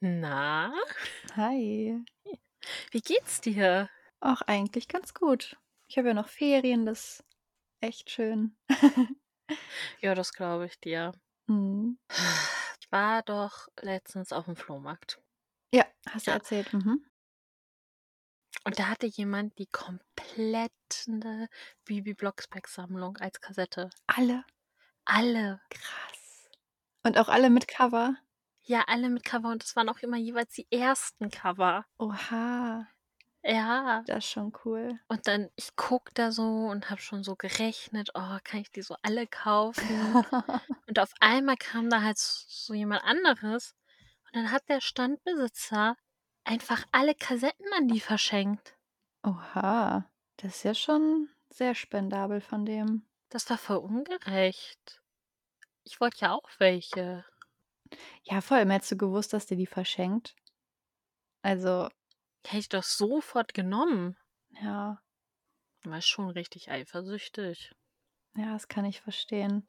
Na, Hi. wie geht's dir? Auch eigentlich ganz gut. Ich habe ja noch Ferien, das ist echt schön. Ja, das glaube ich dir. Mhm. Ich war doch letztens auf dem Flohmarkt. Ja, hast du Ja. erzählt. Mhm. Und da hatte jemand die komplette Bibi Blocksberg-Sammlung als Kassette. Alle. Alle. Krass. Und auch alle mit Cover. Ja, alle mit Cover und es waren auch immer jeweils die ersten Cover. Oha, Ja. das ist schon cool. Und dann, ich guck da so und habe schon so gerechnet, oh, kann ich die so alle kaufen? Und auf einmal kam da halt so jemand anderes und dann hat der Standbesitzer einfach alle Kassetten an die verschenkt. Oha, das ist ja schon sehr spendabel von dem. Das war voll ungerecht. Ich wollte ja auch welche. Ja, voll. Mehr hättest du gewusst, dass der die verschenkt. Also, Hätte ich doch sofort genommen. ja, War schon richtig eifersüchtig. ja, das kann ich verstehen.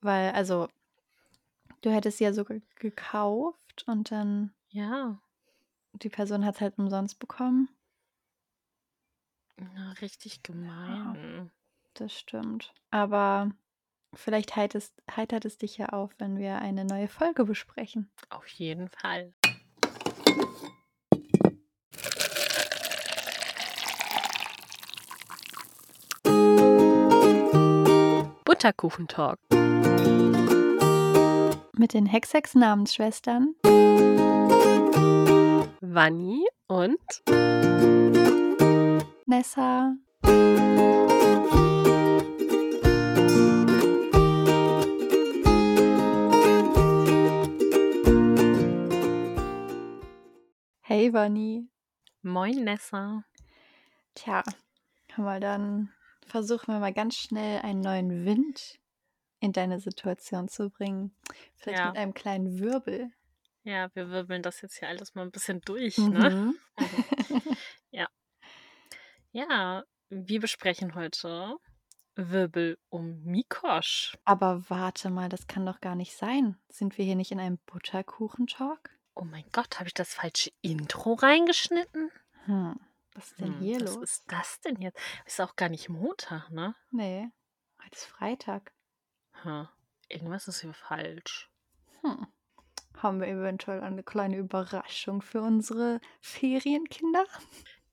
Weil, also, du hättest sie ja sogar gekauft und dann Ja, die Person hat es halt umsonst bekommen. na, richtig gemein. Das stimmt. Aber vielleicht heitert, heitert es dich ja auf, wenn wir eine neue Folge besprechen. Auf jeden Fall. Butterkuchentalk. Mit den Hexex-Namensschwestern. Vanni und Nessa. Hey, Vanni. Moin Nessa. Tja, mal, dann versuchen wir mal ganz schnell einen neuen Wind in deine Situation zu bringen. Vielleicht Ja. mit einem kleinen Wirbel. Ja, wir wirbeln das jetzt hier alles mal ein bisschen durch, ne? Mhm. Ja, wir besprechen heute Wirbel um Mikosch. Aber warte mal, das kann doch gar nicht sein. Sind wir hier nicht in einem Butterkuchen-Talk? Oh mein Gott, habe ich das falsche Intro reingeschnitten? Hm, was ist denn Hm, hier was los? ist das denn jetzt? Ist auch gar nicht Montag, ne? Nee, heute ist Freitag. Hm, irgendwas ist hier falsch. Hm. Haben wir eventuell eine kleine Überraschung für unsere Ferienkinder?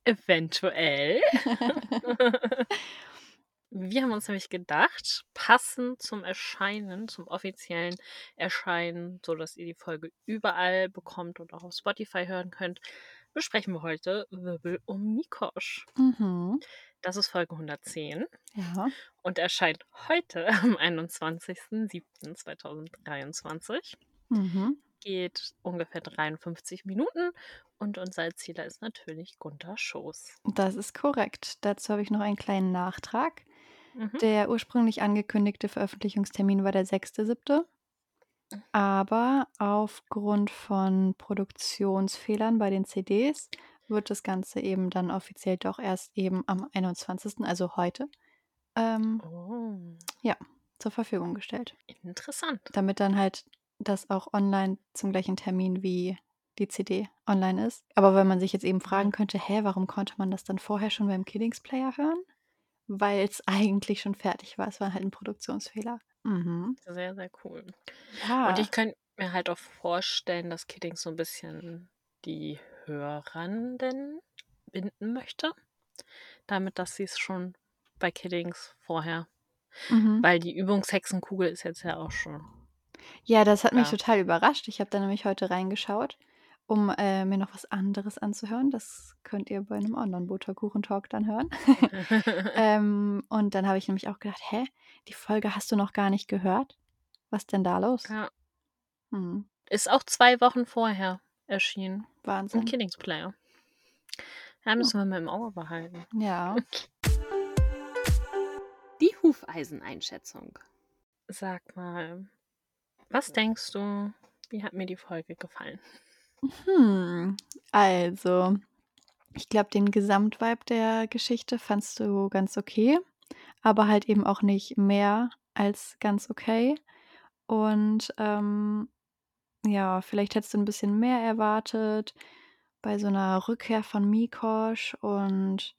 Eventuell. Wir haben uns nämlich gedacht, passend zum Erscheinen, zum offiziellen Erscheinen, so dass ihr die Folge überall bekommt und auch auf Spotify hören könnt, besprechen wir heute Wirbel um Mikosch. mhm. Das ist Folge 110 Ja. und erscheint heute am 21.07.2023. Mhm. Geht ungefähr 53 Minuten und unser Erzähler ist natürlich Gunther Schoß. Das ist korrekt. Dazu habe ich noch einen kleinen Nachtrag. Mhm. Der ursprünglich angekündigte Veröffentlichungstermin war der 6.7. Aber aufgrund von Produktionsfehlern bei den CDs wird das Ganze eben dann offiziell doch erst eben am 21., also heute, ähm, Oh, zur Verfügung gestellt. interessant. Damit dann halt das auch online zum gleichen Termin wie die CD online ist. Aber wenn man sich jetzt eben fragen könnte, hä, warum konnte man das dann vorher schon beim Kiddings Player hören? Weil es eigentlich schon fertig war. Es war halt ein Produktionsfehler. Mhm. Sehr, sehr cool. Ja. Und ich könnte mir halt auch vorstellen, dass Kiddings so ein bisschen die Hörenden binden möchte. Damit, dass sie es schon bei Kiddings vorher. mhm. Weil die Übungshexenkugel ist jetzt ja auch schon. Ja, das hat mich Ja. total überrascht. Ich habe da nämlich heute reingeschaut, um äh, mir noch was anderes anzuhören. Das könnt ihr bei einem anderen Butterkuchen-Talk dann hören. ähm, und dann habe ich nämlich auch gedacht, hä, die Folge hast du noch gar nicht gehört? Was denn da los? ja. Hm, Ist auch zwei Wochen vorher erschienen. Wahnsinn. Kiddings Player. Ja, müssen wir mal im Auge behalten. Ja. Die Hufeiseneinschätzung. Sag mal, was denkst du, wie hat mir die Folge gefallen? Hm, also, ich glaube, den Gesamtvibe der Geschichte fandst du ganz okay, aber halt eben auch nicht mehr als ganz okay. Und ähm, ja, vielleicht hättest du ein bisschen mehr erwartet bei so einer Rückkehr von Mikosch und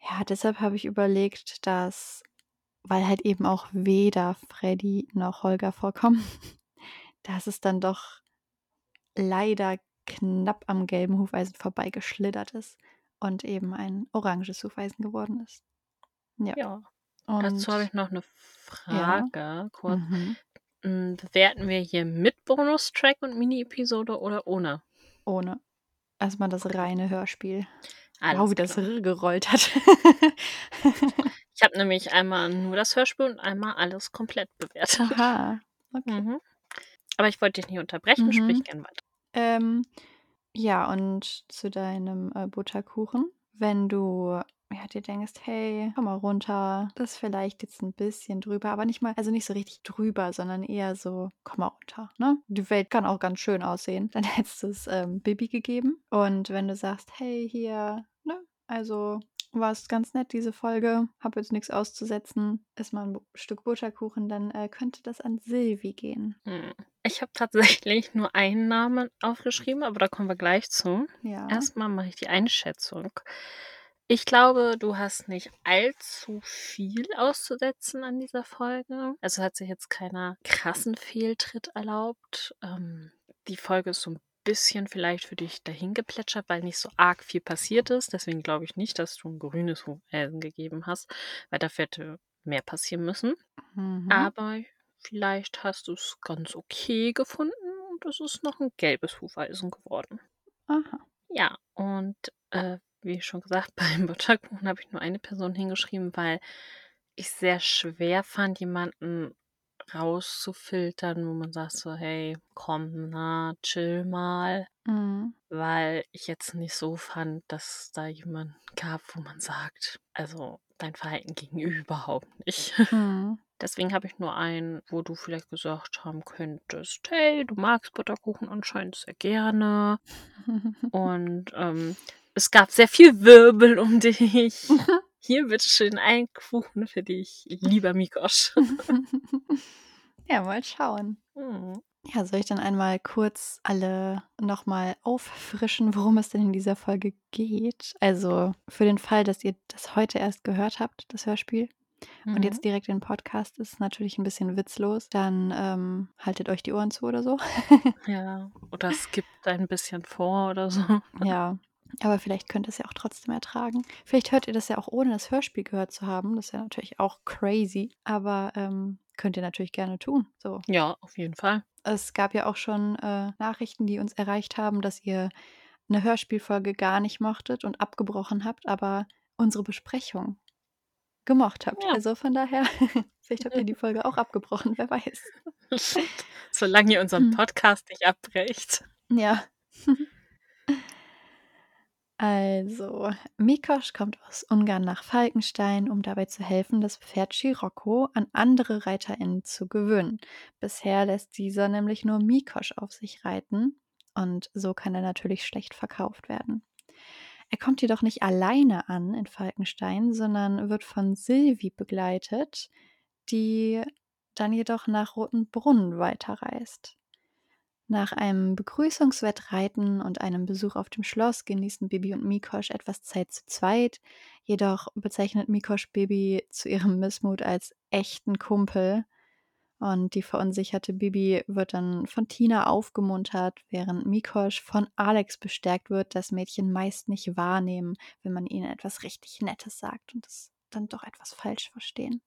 ja, deshalb habe ich überlegt, dass weil halt eben auch weder Freddy noch Holger vorkommen, dass es dann doch leider knapp am gelben Hufeisen vorbeigeschlittert ist und eben ein oranges Hufeisen geworden ist. Ja. Ja. Dazu habe ich noch eine ja. Frage kurz. Mhm. Hm, bewerten wir hier mit Bonustrack und Mini-Episode oder ohne? Ohne. Erstmal das reine Hörspiel. Alles wow, wie das. R gerollt hat. Ich habe nämlich einmal nur das Hörspiel und einmal alles komplett bewertet. Aha. Okay. Mhm. Aber ich wollte dich nicht unterbrechen, sprich Mhm. gern weiter. Ähm, ja, und zu deinem äh, Butterkuchen, wenn du ja, dir denkst, hey, komm mal runter, das ist vielleicht jetzt ein bisschen drüber, aber nicht mal, also nicht so richtig drüber, sondern eher so, komm mal runter, ne? Die Welt kann auch ganz schön aussehen. Dann hättest du es ähm, Bibi gegeben. Und wenn du sagst, hey, hier, ne, also war es ganz nett, diese Folge, hab jetzt nichts auszusetzen, ist mal ein Stück Butterkuchen, dann äh, könnte das an Silvi gehen. Hm. Ich habe tatsächlich nur einen Namen aufgeschrieben, aber da kommen wir gleich zu. Ja. Erstmal mache ich die Einschätzung. Ich glaube, du hast nicht allzu viel auszusetzen an dieser Folge. Also hat sich jetzt keiner krassen Fehltritt erlaubt. Ähm, die Folge ist so ein bisschen vielleicht für dich dahin geplätschert, weil nicht so arg viel passiert ist. Deswegen glaube ich nicht, dass du ein grünes Hufeisen gegeben hast, weil dafür hätte mehr passieren müssen. Mhm. Aber vielleicht hast du es ganz okay gefunden und es ist noch ein gelbes Hufeisen geworden. Aha. Ja, und äh, wie schon gesagt, beim Butterkuchen habe ich nur eine Person hingeschrieben, weil ich sehr schwer fand, jemanden rauszufiltern, wo man sagt so, hey, komm, na, chill mal. Mhm. Weil ich jetzt nicht so fand, dass da jemand gab, wo man sagt, also dein Verhalten ging überhaupt nicht. Mhm. Deswegen habe ich nur einen, wo du vielleicht gesagt haben könntest, hey, du magst Butterkuchen anscheinend sehr gerne. Und ähm, es gab sehr viel Wirbel um dich. Hier bitteschön ein Kuchen für dich, lieber Mikosch. ja, mal schauen. Hm. Ja, soll ich dann einmal kurz alle nochmal auffrischen, worum es denn in dieser Folge geht? Also für den Fall, dass ihr das heute erst gehört habt, das Hörspiel, und Mhm. jetzt direkt den Podcast, ist natürlich ein bisschen witzlos. Dann ähm, haltet euch die Ohren zu oder so. Ja, oder skippt ein bisschen vor oder so. ja, aber vielleicht könnt ihr es ja auch trotzdem ertragen. Vielleicht hört ihr das ja auch ohne das Hörspiel gehört zu haben. Das ist ja natürlich auch crazy. Aber ähm, könnt ihr natürlich gerne tun. So. Ja, auf jeden Fall. Es gab ja auch schon äh, Nachrichten, die uns erreicht haben, dass ihr eine Hörspielfolge gar nicht mochtet und abgebrochen habt, aber unsere Besprechung gemocht habt. Ja. Also von daher, vielleicht habt ihr die Folge auch abgebrochen, wer weiß. Solange ihr unseren Hm. Podcast nicht abbrecht. Ja. Also, Mikosch kommt aus Ungarn nach Falkenstein, um dabei zu helfen, das Pferd Scirocco an andere ReiterInnen zu gewöhnen. Bisher lässt dieser nämlich nur Mikosch auf sich reiten und so kann er natürlich schlecht verkauft werden. Er kommt jedoch nicht alleine an in Falkenstein, sondern wird von Silvi begleitet, die dann jedoch nach Rotenbrunn weiterreist. Nach einem Begrüßungswettreiten und einem Besuch auf dem Schloss genießen Bibi und Mikosch etwas Zeit zu zweit. Jedoch bezeichnet Mikosch Bibi zu ihrem Missmut als echten Kumpel. Und die verunsicherte Bibi wird dann von Tina aufgemuntert, während Mikosch von Alex bestärkt wird, das Mädchen meist nicht wahrnehmen, wenn man ihnen etwas richtig Nettes sagt und es dann doch etwas falsch verstehen.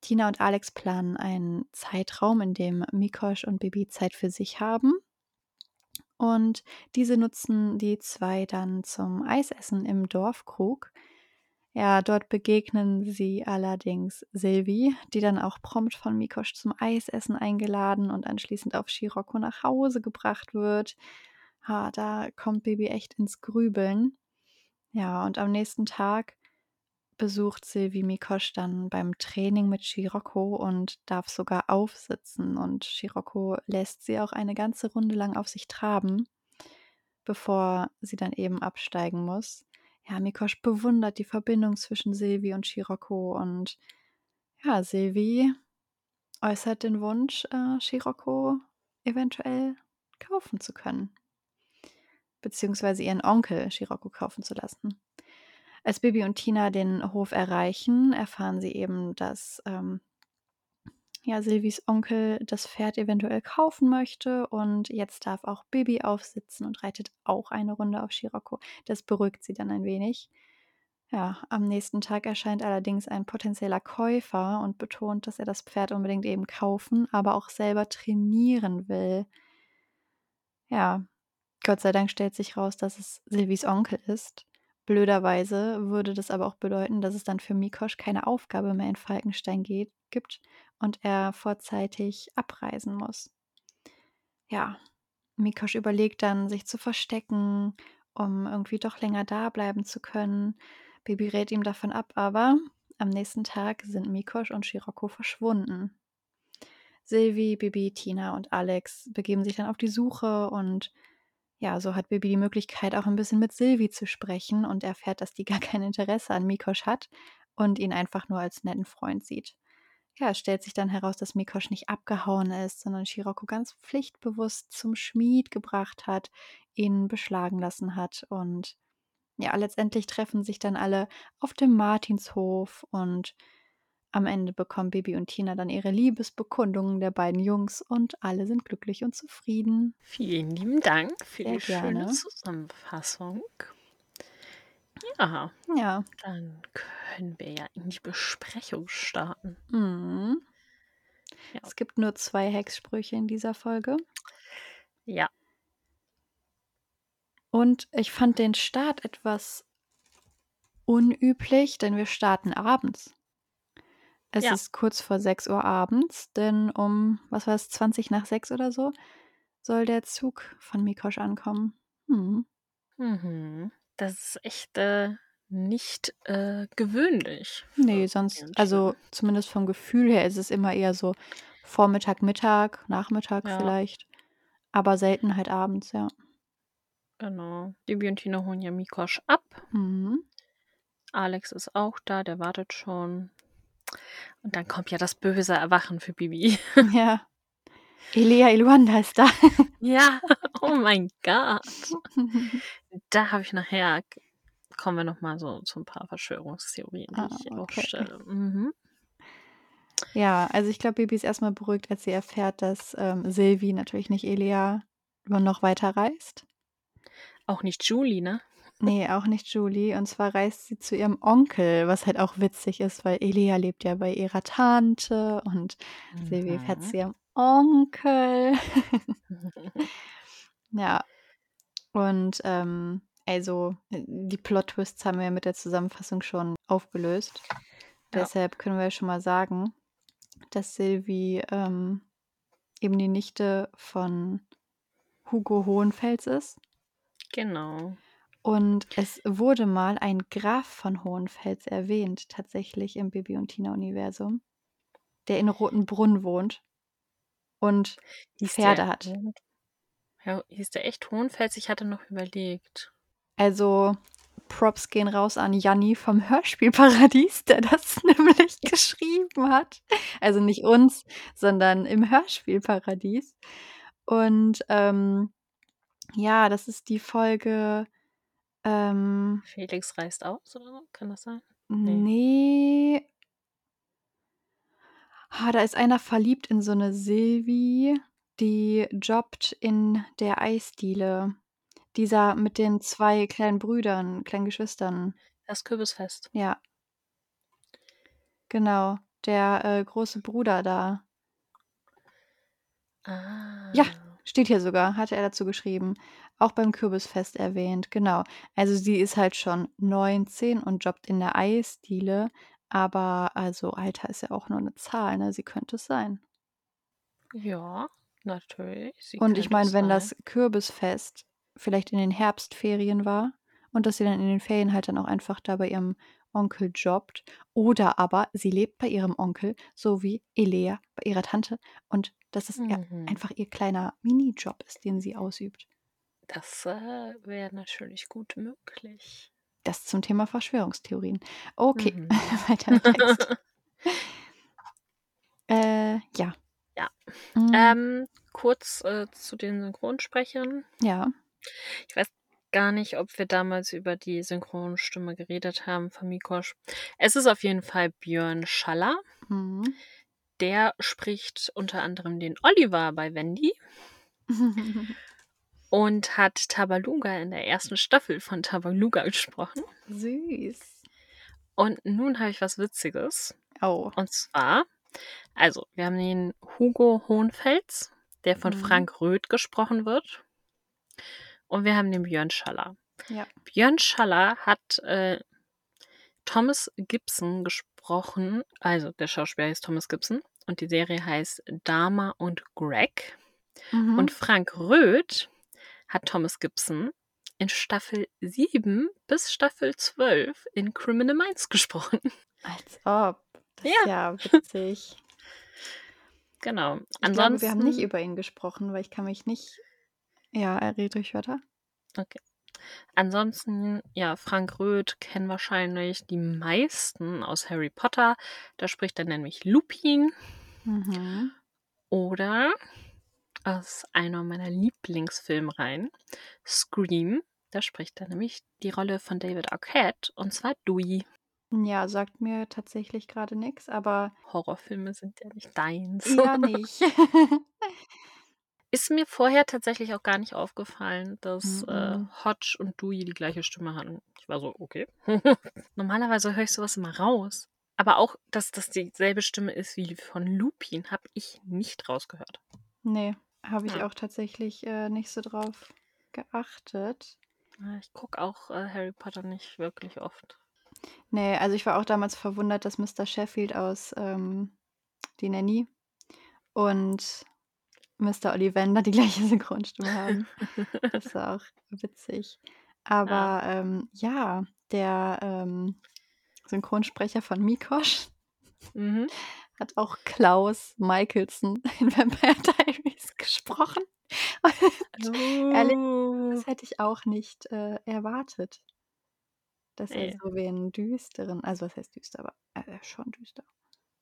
Tina und Alex planen einen Zeitraum, in dem Mikosch und Bibi Zeit für sich haben. Und diese nutzen die zwei dann zum Eisessen im Dorfkrug. Ja, dort begegnen sie allerdings Silvi, die dann auch prompt von Mikosch zum Eisessen eingeladen und anschließend auf Scirocco nach Hause gebracht wird. Ha, da kommt Bibi echt ins Grübeln. Ja, und am nächsten Tag besucht Silvi Mikosch dann beim Training mit Scirocco und darf sogar aufsitzen. Und Scirocco lässt sie auch eine ganze Runde lang auf sich traben, bevor sie dann eben absteigen muss. Ja, Mikosch bewundert die Verbindung zwischen Silvi und Scirocco und ja, Silvi äußert den Wunsch, äh, Scirocco eventuell kaufen zu können. Beziehungsweise ihren Onkel Shiroko kaufen zu lassen. Als Bibi und Tina den Hof erreichen, erfahren sie eben, dass ähm, ja, Silvis Onkel das Pferd eventuell kaufen möchte und jetzt darf auch Bibi aufsitzen und reitet auch eine Runde auf Shiroko. Das beruhigt sie dann ein wenig. Ja, am nächsten Tag erscheint allerdings ein potenzieller Käufer und betont, dass er das Pferd unbedingt eben kaufen, aber auch selber trainieren will. Ja, Gott sei Dank stellt sich raus, dass es Silvis Onkel ist. Blöderweise würde das aber auch bedeuten, dass es dann für Mikosch keine Aufgabe mehr in Falkenstein geht, gibt und er vorzeitig abreisen muss. Ja, Mikosch überlegt dann, sich zu verstecken, um irgendwie doch länger da bleiben zu können. Baby rät ihm davon ab, aber am nächsten Tag sind Mikosch und Shiroko verschwunden. Silvi, Bibi, Tina und Alex begeben sich dann auf die Suche und ja, so hat Bibi die Möglichkeit, auch ein bisschen mit Silvi zu sprechen und erfährt, dass die gar kein Interesse an Mikosch hat und ihn einfach nur als netten Freund sieht. Ja, es stellt sich dann heraus, dass Mikosch nicht abgehauen ist, sondern Shiroko ganz pflichtbewusst zum Schmied gebracht hat, ihn beschlagen lassen hat und ja, letztendlich treffen sich dann alle auf dem Martinshof und am Ende bekommen Bibi und Tina dann ihre Liebesbekundungen der beiden Jungs und alle sind glücklich und zufrieden. Vielen lieben Dank für Sehr die schöne gerne. Zusammenfassung. Ja, Ja. dann können wir ja in die Besprechung starten. Mhm. Ja. Es gibt nur zwei Hexsprüche in dieser Folge. Ja, Und ich fand den Start etwas unüblich, denn wir starten abends. Es Ja. ist kurz vor 6 Uhr abends, denn um, was war es, 20 nach 6 oder so, soll der Zug von Mikosch ankommen. Hm. mhm. das ist echt äh, nicht äh, gewöhnlich. Nee, sonst, also zumindest vom Gefühl her ist es immer eher so Vormittag, Mittag, Nachmittag Ja. vielleicht. Aber selten halt abends, ja. Genau. Bibi und Tina holen ja Mikosch ab. Mhm. Alex ist auch da, der wartet schon. Und dann kommt ja das böse Erwachen für Bibi. Ja. Elia Iluanda ist da. ja, oh mein Gott. Da habe ich nachher, kommen wir nochmal so zu ein paar Verschwörungstheorien, die Ah, ich okay. aufstelle. Mhm. Ja, also ich glaube, Bibi ist erstmal beruhigt, als sie erfährt, dass ähm, Silvi, natürlich nicht Elia, noch weiter reist. Auch nicht Julie, ne? Nee, auch nicht Julie. Und zwar reist sie zu ihrem Onkel, was halt auch witzig ist, weil Elia lebt ja bei ihrer Tante und Silvi fährt Mhm. zu ihrem Onkel. ja. Und ähm, also äh, die Plot-Twists haben wir mit der Zusammenfassung schon aufgelöst. Ja. Deshalb können wir schon mal sagen, dass Silvi ähm, eben die Nichte von Hugo Hohenfels ist. Genau. Und es wurde mal ein Graf von Hohenfels erwähnt, tatsächlich im Bibi und Tina-Universum, der in Rotenbrunn wohnt und Hieß Pferde der hat. Ja, hieß der echt Hohenfels? Ich hatte noch überlegt. Also Props gehen raus an Janni vom Hörspielparadies, der das nämlich geschrieben hat. Also nicht uns, sondern im Hörspielparadies. Und ähm, ja, das ist die Folge. Ähm, Felix reist aus, oder so? Kann das sein? nee. Ah, da ist einer verliebt in so eine Silvi, die jobbt in der Eisdiele. Dieser mit den zwei kleinen Brüdern, kleinen Geschwistern. Das Kürbisfest. Ja. Genau. Der äh, große Bruder da. Ah. Ja, steht hier sogar, hatte er dazu geschrieben. Auch beim Kürbisfest erwähnt, genau. Also sie ist halt schon 19 und jobbt in der Eisdiele, aber also Alter ist ja auch nur eine Zahl, ne? Sie könnte es sein. Ja, natürlich. Sie Und ich meine, wenn sein. das Kürbisfest vielleicht in den Herbstferien war und dass sie dann in den Ferien halt dann auch einfach da bei ihrem Onkel jobbt oder aber sie lebt bei ihrem Onkel, so wie Elea bei ihrer Tante und dass es Mhm. einfach ihr kleiner Minijob ist, den sie ausübt. Das äh, wäre natürlich gut möglich. Das zum Thema Verschwörungstheorien. Okay, Mhm. weiter im Text. Äh, ja, Ja. Mhm. Ähm, kurz äh, zu den Synchronsprechern. Ja. Ich weiß gar nicht, ob wir damals über die Synchronstimme geredet haben von Mikosch. Es ist auf jeden Fall Björn Schaller. Mhm. Der spricht unter anderem den Oliver bei Wendy und hat Tabaluga in der ersten Staffel von Tabaluga gesprochen. Süß. Und nun habe ich was Witziges. Oh. Und zwar, also, wir haben den Hugo Hohenfels, der von Mhm. Frank Röth gesprochen wird. Und wir haben den Björn Schaller. Ja. Björn Schaller hat äh, Thomas Gibson gesprochen. Also, der Schauspieler heißt Thomas Gibson. Und die Serie heißt Dharma und Greg. Mhm. Und Frank Röth hat Thomas Gibson in Staffel 7 bis Staffel 12 in Criminal Minds gesprochen. Als ob. Das Ja. ist ja witzig. Genau. Ich Ansonsten, glaube, wir haben nicht über ihn gesprochen, weil ich kann mich nicht. Ja, er redet durch Wörter. Ansonsten, ja, Frank Röth kennen wahrscheinlich die meisten aus Harry Potter. Da spricht er nämlich Lupin. Mhm. Oder aus einer meiner Lieblingsfilmreihen, Scream. Da spricht er nämlich die Rolle von David Arquette und zwar Dewey. Ja, sagt mir tatsächlich gerade nichts, aber Horrorfilme sind ja nicht deins. eher nicht. Ist mir vorher tatsächlich auch gar nicht aufgefallen, dass äh, Mhm. Hodge und Dewey die gleiche Stimme hatten. Ich war so, okay. Normalerweise höre ich sowas immer raus. Aber auch, dass das dieselbe Stimme ist wie von Lupin, habe ich nicht rausgehört. nee, habe ich Ja. auch tatsächlich äh, nicht so drauf geachtet. Äh, Ich gucke auch äh, Harry Potter nicht wirklich oft. Nee, also ich war auch damals verwundert, dass Mr. Sheffield aus ähm, Die Nanny und Mr. Ollivander die gleiche Synchronstimme haben. Das war auch witzig. Aber ähm, ja, der ähm, Synchronsprecher von Mikosch Mhm. hat auch Klaus Michelson in Vampire Diaries gesprochen. Und Ehrlich? Oh. das hätte ich auch nicht äh, erwartet. Dass er Nee. so wie einen düsteren, also was heißt düster, aber äh, schon düster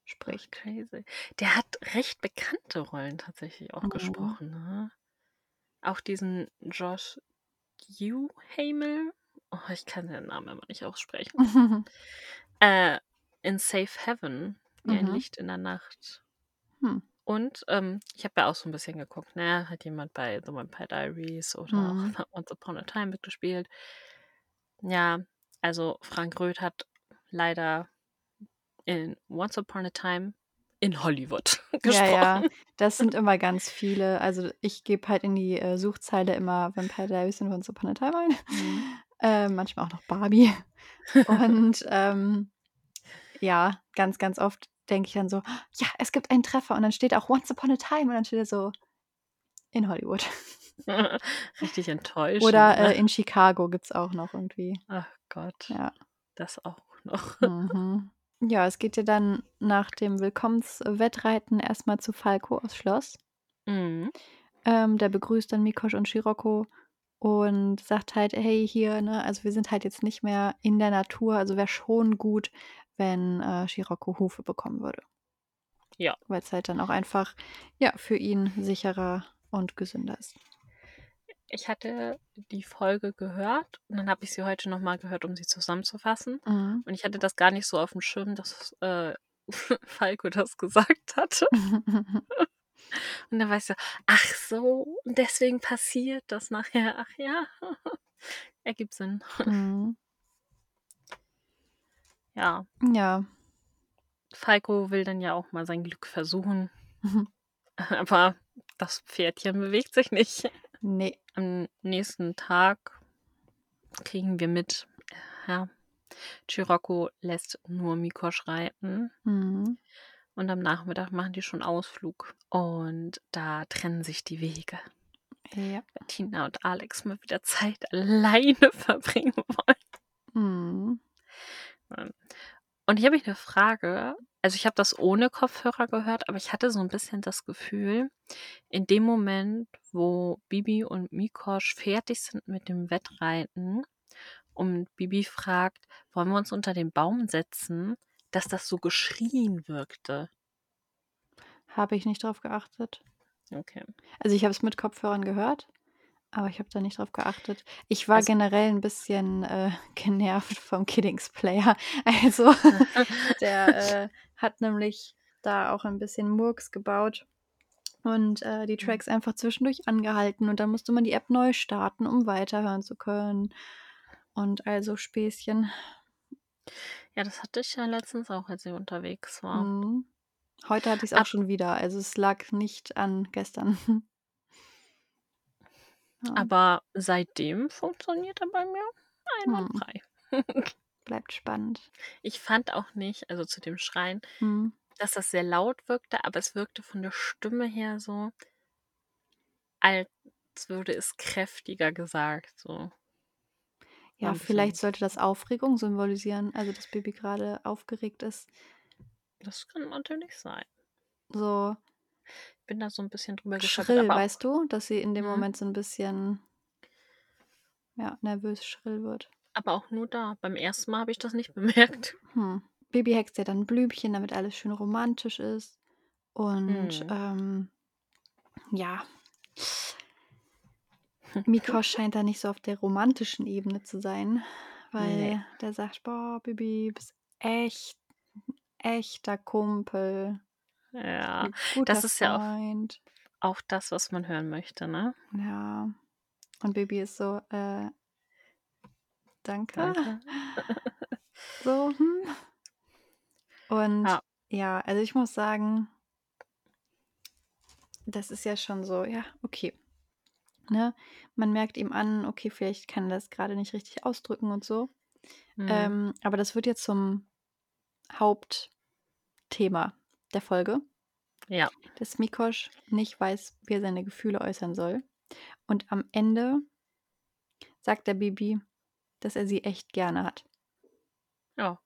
spricht. Crazy. Der hat recht bekannte Rollen tatsächlich auch Mhm. gesprochen. Ne? Auch diesen Josh Hamel. Oh, ich kann den Namen immer nicht aussprechen. Äh, in Safe Heaven, wie ein Mhm. Licht in der Nacht. Hm. Und ähm, ich habe ja auch so ein bisschen geguckt, ne? Hat jemand bei The Vampire Diaries oder Mhm. auch Once Upon a Time mitgespielt. Ja, also Frank Röth hat leider in Once Upon a Time in Hollywood Ja, ja, gesprochen. das sind immer ganz viele. Also ich gebe halt in die äh, Suchzeile immer Vampire Diaries und Once Upon a Time ein. Mhm. Äh, manchmal auch noch Barbie. Und ähm, ja, ganz, ganz oft denke ich dann so, ja, es gibt einen Treffer und dann steht auch Once Upon a Time und dann steht er so in Hollywood. Richtig enttäuschend. Oder ne? äh, in Chicago gibt es auch noch irgendwie. Ach Gott, Ja. das auch noch. Mhm. Ja, es geht ja dann nach dem Willkommenswettreiten erstmal zu Falco aufs Schloss. Mhm. Ähm, der begrüßt dann Mikosch und Shiroko und sagt halt, hey, hier, ne, also wir sind halt jetzt nicht mehr in der Natur, also wäre schon gut, wenn äh, Shiroko Hufe bekommen würde. Ja. Weil es halt dann auch einfach, ja, für ihn sicherer und gesünder ist. Ich hatte die Folge gehört und dann habe ich sie heute nochmal gehört, um sie zusammenzufassen. Mhm. Und ich hatte das gar nicht so auf dem Schirm, dass äh, Falco das gesagt hatte. Und dann war ich so, ach so, und deswegen passiert das nachher. Ach ja, ergibt Sinn. Mhm. Ja, Ja. Falco will dann ja auch mal sein Glück versuchen. Mhm. Aber das Pferdchen bewegt sich nicht. Nee. Am nächsten Tag kriegen wir mit, ja, Chirocco lässt nur Mikosch reiten. Mhm. Und am Nachmittag machen die schon Ausflug. Und da trennen sich die Wege. Ja. Tina und Alex mal wieder Zeit alleine verbringen wollen. Mhm. Und hier habe ich eine Frage. Also ich habe das ohne Kopfhörer gehört, aber ich hatte so ein bisschen das Gefühl, in dem Moment, wo Bibi und Mikosch fertig sind mit dem Wettreiten und Bibi fragt, wollen wir uns unter den Baum setzen, dass das so geschrien wirkte. habe ich nicht drauf geachtet. Okay. Also, ich habe es mit Kopfhörern gehört, aber ich habe da nicht drauf geachtet. Ich war Also generell 'n bisschen, äh, genervt vom Kiddings Player. Also, der, äh, hat nämlich da auch ein bisschen Murks gebaut und, äh, die Mhm. Tracks einfach zwischendurch angehalten und dann musste man die App neu starten, um weiterhören zu können und all so Späßchen. Ja, das hatte ich ja letztens auch, als ich unterwegs war. Mhm. Heute hatte ich's auch Ab schon wieder. Also, es lag nicht an gestern. Ja. Aber seitdem funktioniert er bei mir Hm. einwandfrei. Bleibt spannend. Ich fand auch nicht also, zu dem Schreien, Mhm. Dass das sehr laut wirkte, aber es wirkte von der Stimme her so als würde es kräftiger gesagt, so. Ja, vielleicht sollte das Aufregung symbolisieren, also, das Baby grade aufgeregt ist. Das kann natürlich sein. So Bin da so 'n bisschen drüber schrill, weißt du, dass sie in dem Mhm. Moment so 'n bisschen ja, nervös schrill wird. Aber auch nur da. Beim ersten Mal habe ich das nicht bemerkt. Hm. Baby hext ja dann Blümchen, damit alles schön romantisch ist und, Mhm. ähm, ja. Mikosch scheint da nicht so auf der romantischen Ebene zu sein, weil Ne. der sagt: „Boah, Baby, bist echt echter Kumpel, Ja, das ist ja auch Freund.“ auch das, was man hören möchte, ne? Ja. Und Baby ist so: „Äh“ „Danke?“ Danke. So, hm. Und Ja. ja, also, ich muss sagen das ist ja schon so, ja, okay. Ne? Man merkt ihm an, okay, vielleicht kann er das grade nicht richtig ausdrücken und so. Mhm. Ähm, aber das wird jetzt zum Hauptthema der Folge. Ja. Dass Mikosch nicht weiß, wie er seine Gefühle äußern soll. Und am Ende sagt der Baby, dass er sie echt gerne hat. Ja.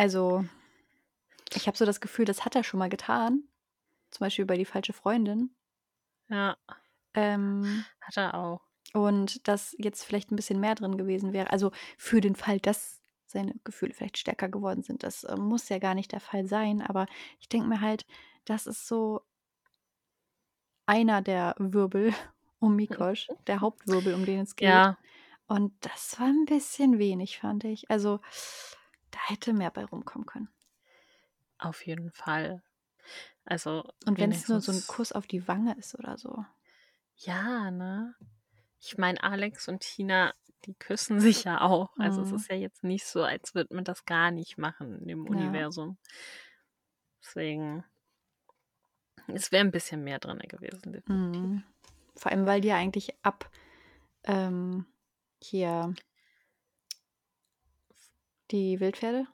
Also, ich habe so das Gefühl, das hat er schon mal getan, zum Beispiel über die falsche Freundin. Ja. Ähm Hat er auch. und dass jetzt vielleicht 'n bisschen mehr drin gewesen wäre. Also, für den Fall, dass seine Gefühle vielleicht stärker geworden sind. Das, ähm, muss ja gar nicht der Fall sein, aber ich denke mir halt, das ist so einer der Wirbel um Mikosch, der Hauptwirbel, um den es geht. Ja. Und das war 'n bisschen wenig, fand ich. Also, da hätte mehr bei rumkommen können. Auf jeden Fall. Also, Und wenn's nur so 'n wenigstens Kuss auf die Wange ist oder so. Ja, ne? Ich meine, Alex und Tina, die küssen sich ja auch. Also, es Mhm. ist ja jetzt nicht so, als würde man das gar nicht machen dem Ja. Universum. Deswegen es wäre 'n bisschen mehr drinne gewesen, definitiv. Mhm. Vor allem, weil die ja eigentlich ab, ähm, hier Die Wildpferde?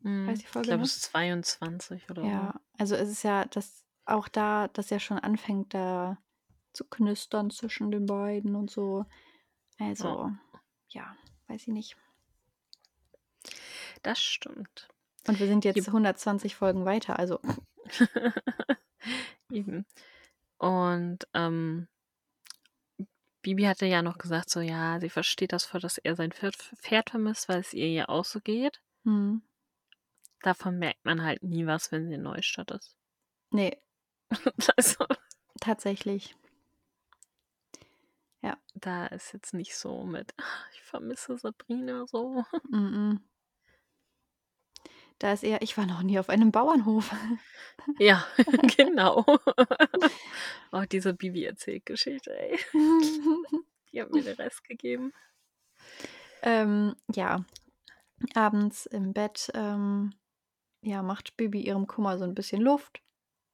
Mhm. Heißt die Ich Folge, glaube, ne? es ist 22 oder. Ja, also, es ist ja, dass auch da das ja schon anfängt, da zu knistern zwischen den beiden und so. Also, ja, weiß ich nicht. Das stimmt. Und wir sind jetzt 120 Folgen weiter, also Eben. Und, ähm Bibi hatte ja noch gesagt, so, ja, sie versteht das voll, dass er sein Pferd vermisst, weil es ihr ja auch so geht. Mhm. Davon merkt man halt nie was, wenn sie in Neustadt ist. Ne. Also Tatsächlich. Ja. Da ist jetzt nicht so mit: „Ah, ich vermisse Sabrina“, so. Mm-mm. Da ist eher: „Ich war noch nie auf einem Bauernhof.“ Ja, genau. Oh, diese Bibi-Erzählgeschichte, ey. Die hat mir den Rest gegeben. Ähm, ja. Abends im Bett, ähm, ja, macht Bibi ihrem Kummer so 'n bisschen Luft,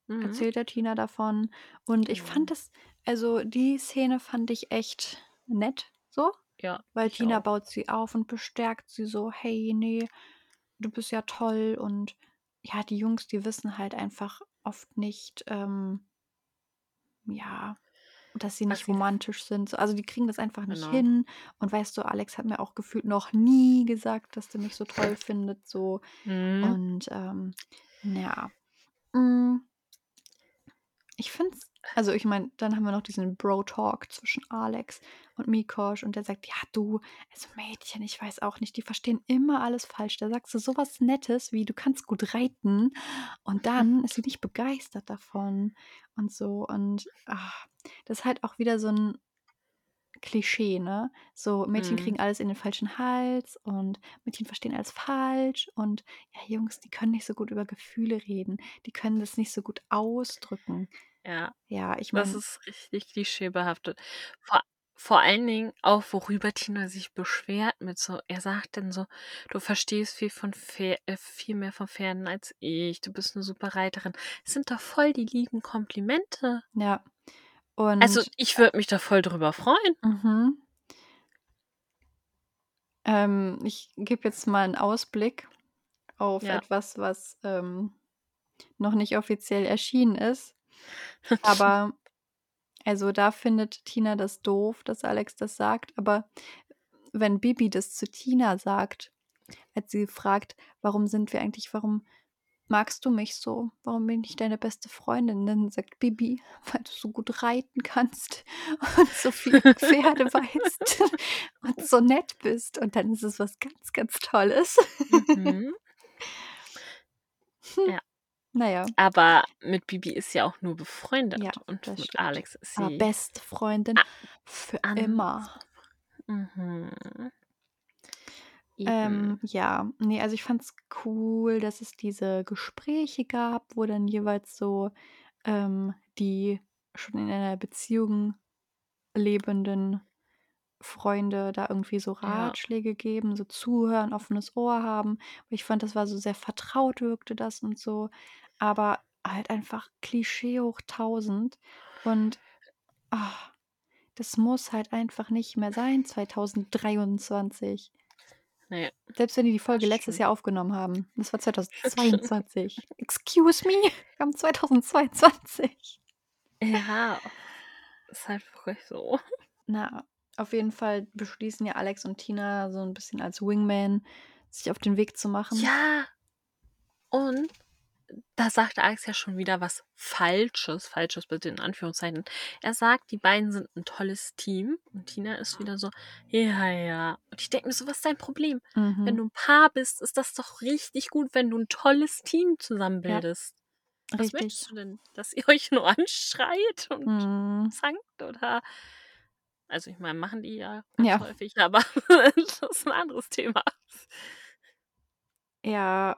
Mhm. erzählt der Tina davon. Und ich Genau. fand das also, die Szene fand ich echt nett so, Ja, weil Tina auch. baut sie auf und bestärkt sie so: „Hey, ne, du bist ja toll.“ Und ja, die Jungs, die wissen halt einfach oft nicht, ähm ja, dass sie nicht f romantisch sind. So, also, die kriegen das einfach nicht Genau. hin. Und weißt du, Alex hat mir auch gefühlt noch nie gesagt, dass der mich so toll findet, so. Mhm. Und, ähm, ja. Hm. Ich finde es Also, ich meine, dann haben wir noch diesen Bro-Talk zwischen Alex und Mikosch und der sagt: „Ja, du, also Mädchen, ich weiß auch nicht, die verstehen immer alles falsch.“ Da sagst du so was Nettes wie: „Du kannst gut reiten“ und dann ist sie nicht begeistert davon und so und, ah, das ist halt auch wieder so 'n Klischee, ne? So Mädchen Mhm. kriegen alles in den falschen Hals und Mädchen verstehen alles falsch und ja, Jungs, die können nicht so gut über Gefühle reden. Die können das nicht so gut ausdrücken. Ja, Ja, ich das meine ist richtig klischeebehaftet. Vor vor allen Dingen auch, worüber Tina sich beschwert mit so er sagt dann so: „Du verstehst viel von Pfer äh, viel mehr von Pferden als ich. Du bist 'ne super Reiterin.“ Das sind doch voll die lieben Komplimente. Ja. Also, Und ich würde mich da voll drüber freuen. Mhm. Ähm, ich gebe jetzt mal 'n Ausblick auf Ja. etwas, was, ähm, noch nicht offiziell erschienen ist. Aber also, da findet Tina das doof, dass Alex das sagt, aber wenn Bibi das zu Tina sagt, als sie fragt: „Warum sind wir eigentlich warum magst du mich so? Warum bin ich deine beste Freundin?“ Dann sagt Bibi: „Weil du so gut reiten kannst und so viel Pferde weißt und so nett bist.“ Und dann ist es was ganz, ganz Tolles. Mhm. Hm. Ja. Na ja. Aber mit Bibi ist sie auch nur Ja, befreundet und das mit stimmt. Alex ist Aber sie beste Freundin a für an immer. Mhm. Ähm, ja, ne, also, ich fand's cool, dass es diese Gespräche gab, wo dann jeweils so, ähm, die schon in einer Beziehung lebenden Freunde da irgendwie so Ja. Ratschläge geben, so zuhören, offenes Ohr haben. Ich fand, das war so sehr vertraut wirkte das und so, aber halt einfach Klischee hoch 1.000 und, das muss halt einfach nicht mehr sein 2023. Ne, Selbst wenn die die Folge letztes. Jahr aufgenommen haben. Das war Das stimmt. 2022. Excuse me? Wir haben 2022. Ja, ist halt wirklich so. Na, auf jeden Fall beschließen ja Alex und Tina so 'n bisschen als Wingman sich auf den Weg zu machen. Ja. Und da sagt Alex ja schon wieder was Falsches Falsches bitte in Anführungszeichen. Er sagt, die beiden sind 'n tolles Team und Tina ist wieder so: „Ja, ja.“ Und ich denke mir so: „Was ist dein Problem? Wenn Mhm. du 'n Paar bist, ist das doch richtig gut, wenn du 'n tolles Team zusammen Ja. Was Richtig. möchtest du denn? Dass ihr euch nur anschreit und Mhm. zankt oder“ Also, ich meine, machen die ja Ja. häufig, aber das ist 'n anderes Thema. Ja.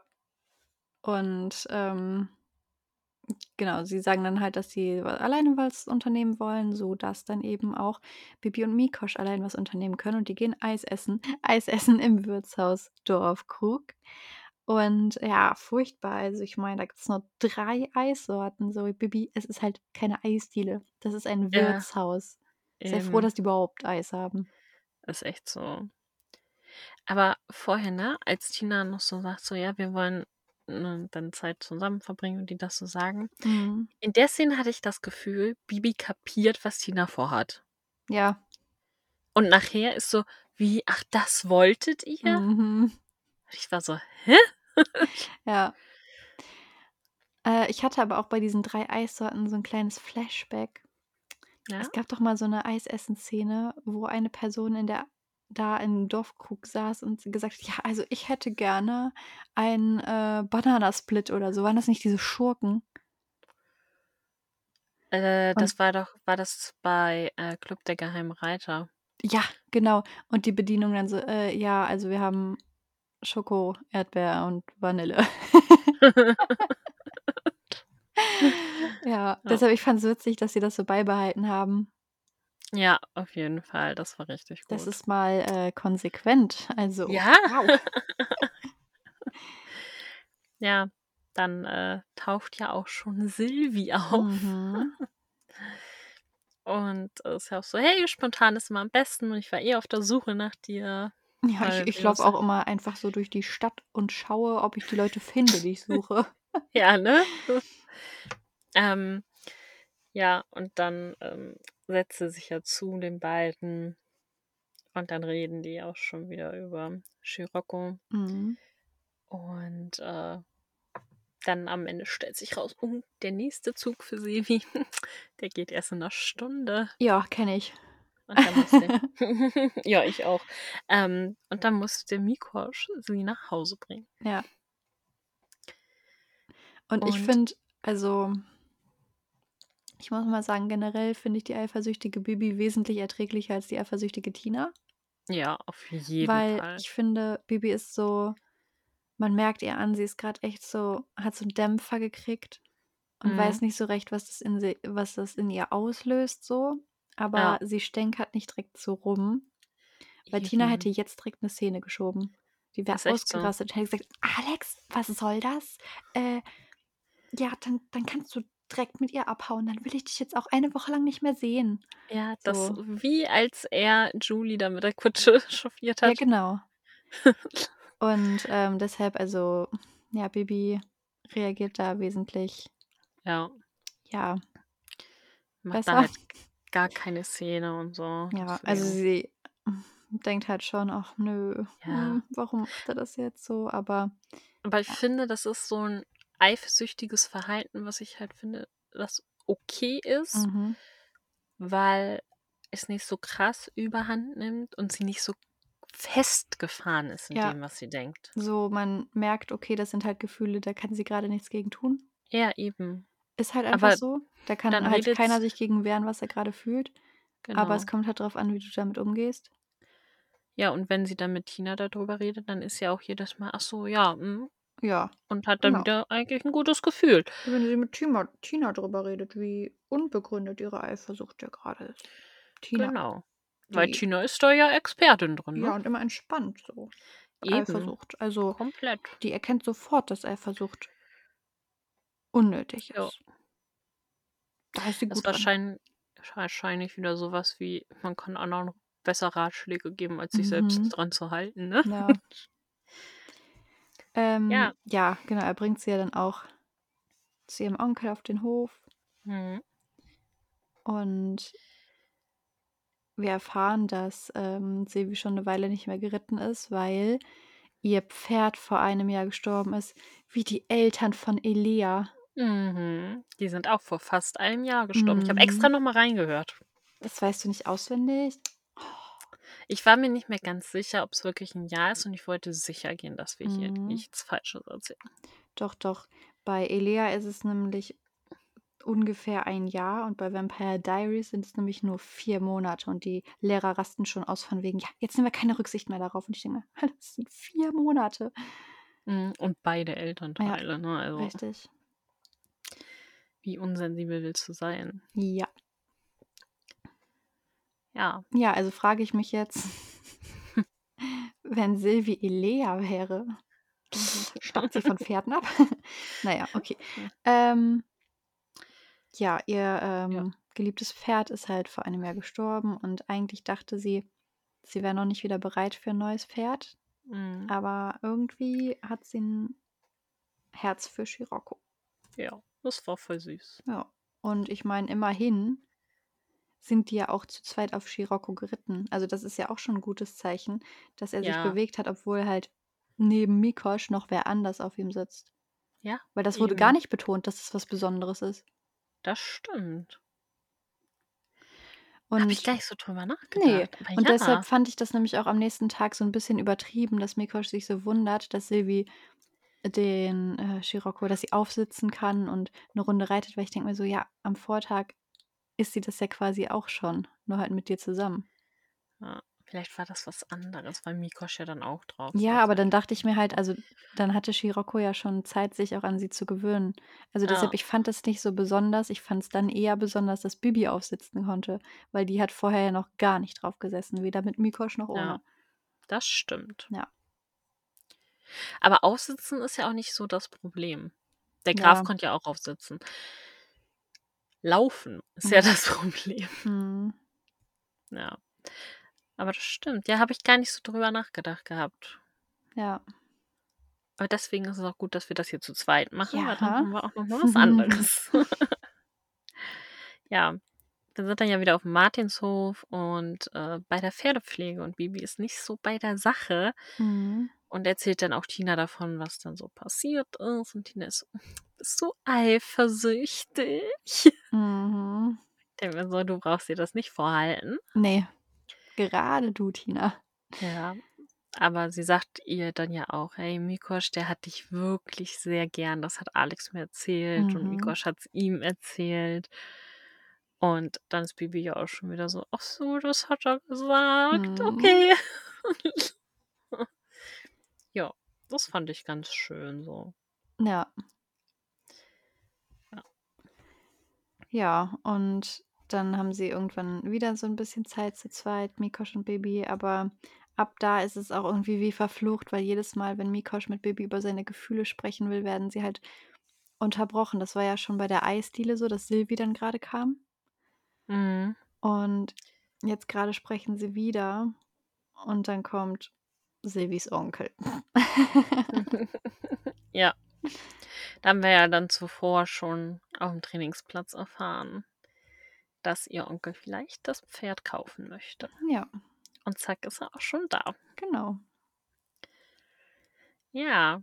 Und, ähm, genau, sie sagen dann halt, dass sie alleine was unternehmen wollen, sodass dann eben auch Bibi und Mikosch allein was unternehmen können und die gehen Eis essen. Eis essen im Wirtshaus Dorfkrug. Und ja, furchtbar. Also, ich meine, da gibt's nur 3 Eissorten so. Bibi, es ist halt keine Eisdiele. Das ist ein Ja. Wirtshaus. Sei froh, dass die überhaupt Eis haben. Ist echt so. Aber vorher, ne, als Tina noch so sagt, so: „Ja, wir wollen, ne, dann Zeit zusammen verbringen“ und die das so sagen. Mhm. In der Szene hatte ich das Gefühl, Bibi kapiert, was Tina vorhat. Ja. Und nachher ist so: „Wie? Ach, das wolltet ihr?“ Mhm. Ich war so: „Hä?“ Ja. Äh, ich hatte aber auch bei diesen 3 Eissorten so 'n kleines Flashback. Ja? Es gab doch mal so 'ne Eisessensszene, wo eine Person in der da in Dorfkrug saß und gesagt hat: „Ja, also, ich hätte gerne ein, äh, Bananasplit“ oder so. Waren das nicht diese Schurken? Äh, Und das war doch war das bei, äh, Club der Geheimen Reiter? Ja, genau. Und die Bedienung dann so: „Äh, ja, also, wir haben Schoko, Erdbeer und Vanille.“ Ja, Ja. deshalb ich fand's witzig, dass sie das so beibehalten haben. Ja, auf jeden Fall, das war richtig Das gut. ist mal, äh, konsequent, also, Ja. wow. Ja, dann, äh, taucht ja auch schon Silvi auf. Mhm. Und ist ja auch so: „Hey, spontan ist immer am besten und ich war eh auf der Suche nach dir.“ Ja, ich Weil ich laufe auch immer einfach so durch die Stadt und schaue, ob ich die Leute finde, die ich suche. Ja, ne? Ähm, ja, und dann, ähm, setzt sie sich ja zu den beiden und dann reden die auch schon wieder über Scirocco. Mhm. Und, äh dann am Ende stellt sich raus, oh, der nächste Zug für Sevi, der geht erst in einer Stunde. Ja, kenne ich. Und dann muss der, ja, ich auch. Ähm, und dann muss der Mikosch sie nach Hause bringen. Ja. Und, ich Und- finde, also, ich muss mal sagen, generell finde ich die eifersüchtige Bibi wesentlich erträglicher als die eifersüchtige Tina. Ja, auf jeden weil Fall. ich finde, Bibi ist so, man merkt ihr an, sie ist gerade echt so, hat so einen Dämpfer gekriegt und Mhm. weiß nicht so recht, was das in, sie, was das in ihr auslöst, so. Aber Ja. sie stänkert nicht direkt so rum. Weil Tina Eben. hätte jetzt direkt eine Szene geschoben. Die wäre echt so. ausgerastet und hätte gesagt, Alex, was soll das? Äh, ja, dann, dann kannst du direkt mit ihr abhauen. Dann will ich dich jetzt auch eine Woche lang nicht mehr sehen. Ja, das So. wie als er Julie da mit der Kutsche chauffiert Ja, hat. genau. Und ähm, deshalb, also, ja, Bibi reagiert da wesentlich, Ja, ja, macht Besser. halt gar keine Szene und so. ja, also sie denkt halt schon, ach nö, Ja. hm, warum macht er das jetzt so? Aber Aber ich finde, das ist so ein eifersüchtiges Verhalten, was ich halt finde, das okay ist, mhm. weil es nicht so krass überhand nimmt und sie nicht so festgefahren ist in Ja. dem, was sie denkt. so, man merkt, okay, das sind halt Gefühle, da kann sie gerade nichts gegen tun. Ja, eben. Ist halt einfach Aber so. Da kann dann halt keiner sich gegen wehren, was er gerade fühlt. Genau. Aber es kommt halt drauf an, wie du damit umgehst. ja, und wenn sie dann mit Tina darüber redet, dann ist ja auch jedes Mal, ach so, ja, mm, Ja. und hat dann Genau. wieder eigentlich ein gutes Gefühl. Wenn sie mit Tina, Tina darüber redet, wie unbegründet ihre Eifersucht ja gerade ist. Tina. Genau. Weil die- Tina ist da ja Expertin drin, ne? Ja, und immer entspannt so. Eben. Eifersucht. Also, Komplett. die erkennt sofort, dass Eifersucht unnötig ist. Ja. Da ist sie Das gut ist dran. wahrscheinlich, wieder sowas wie, man kann anderen besser Ratschläge geben, als sich selbst Mhm. dran zu halten, ne? Ja. ähm, Ja. ja, genau. Er bringt sie ja dann auch zu ihrem Onkel auf den Hof. Mhm. Und wir erfahren, dass ähm, Sevi schon eine Weile nicht mehr geritten ist, weil ihr Pferd vor einem Jahr gestorben ist, wie die Eltern von Elea. Mhm. Die sind auch vor fast einem Jahr gestorben. Ich habe Mhm. extra nochmal reingehört. Das weißt du nicht auswendig? Ich war mir nicht mehr ganz sicher, ob es wirklich ein Jahr ist und ich wollte sicher gehen, dass wir hier Mhm. nichts Falsches erzählen. Doch, doch. Bei Elea ist es nämlich ungefähr ein Jahr und bei Vampire Diaries sind es nämlich nur vier Monate und die Lehrer rasten schon aus von wegen, ja, jetzt nehmen wir keine Rücksicht mehr darauf. Und ich denke das sind vier Monate. Mhm. Und beide Elternteile, ne? Also, Richtig. wie unsensibel willst du sein? Ja. Ja. Ja, also frage ich mich jetzt, wenn Silvi Elea wäre, stammt sie von Pferden ab? naja, okay. Ähm, ja, ihr ähm, geliebtes Pferd ist halt vor einem Jahr gestorben und eigentlich dachte sie, sie wäre noch nicht wieder bereit für ein neues Pferd, Mhm. aber irgendwie hat sie ein Herz für Scirocco. Ja, das war voll süß. Ja, und ich meine, immerhin sind die ja auch zu zweit auf Scirocco geritten. Also das ist ja auch schon ein gutes Zeichen, dass er sich Ja. bewegt hat, obwohl halt neben Mikosch noch wer anders auf ihm sitzt. Ja, Weil das wurde Eben. gar nicht betont, dass es was Besonderes ist. das stimmt. Und Habe ich gar nicht so drüber nachgedacht. Nee, und ja. deshalb fand ich das nämlich auch am nächsten Tag so ein bisschen übertrieben, dass Mikosch sich so wundert, dass Silvi den äh, Scirocco, dass sie aufsitzen kann und eine Runde reitet, weil ich denke mir so, ja, am Vortag ist sie das ja quasi auch schon, nur halt mit dir zusammen. Ja, vielleicht war das was anderes, weil Mikosch ja dann auch drauf Ja, aber dann dachte ich mir halt, also dann hatte Scirocco ja schon Zeit, sich auch an sie zu gewöhnen. Also deshalb, Ja. ich fand das nicht so besonders. Ich fand es dann eher besonders, dass Bibi aufsitzen konnte, weil die hat vorher ja noch gar nicht drauf gesessen, weder mit Mikosch noch ohne. Ja, das stimmt. Ja. Aber aufsitzen ist ja auch nicht so das Problem. Der Graf Ja. konnte ja auch aufsitzen. Laufen ist ja Mhm. das Problem. Hm. Ja. Aber das stimmt. Ja, habe ich gar nicht so drüber nachgedacht gehabt. Ja. Aber deswegen ist es auch gut, dass wir das hier zu zweit machen, weil dann Ja. haben wir auch noch mal was anderes. ja. wir sind dann ja wieder auf dem Martinshof und äh, bei der Pferdepflege und Bibi ist nicht so bei der Sache Mhm. und erzählt dann auch Tina davon, was dann so passiert ist. Und Tina ist so, bist du eifersüchtig? Mhm. Ich denke mir so, du brauchst dir das nicht vorhalten. Nee, gerade du, Tina. Ja, aber sie sagt ihr dann ja auch, hey, Mikosch, der hat dich wirklich sehr gern. Das hat Alex mir erzählt und Mhm. Mikosch hat es ihm erzählt. Und dann ist Bibi ja auch schon wieder so, ach so, das hat er gesagt. Mhm. Okay. ja, das fand ich ganz schön so. Ja. Ja, und dann haben sie irgendwann wieder so ein bisschen Zeit zu zweit, Mikosch und Bibi, aber ab da ist es auch irgendwie wie verflucht, weil jedes Mal, wenn Mikosch mit Bibi über seine Gefühle sprechen will, werden sie halt unterbrochen. Das war ja schon bei der Eisdiele so, dass Silvi dann gerade kam. Mhm. Und jetzt gerade sprechen sie wieder und dann kommt Silvis Onkel. ja. Da haben wir ja dann zuvor schon auf dem Trainingsplatz erfahren, dass ihr Onkel vielleicht das Pferd kaufen möchte. Ja, Und zack, ist er auch schon da. genau. Ja.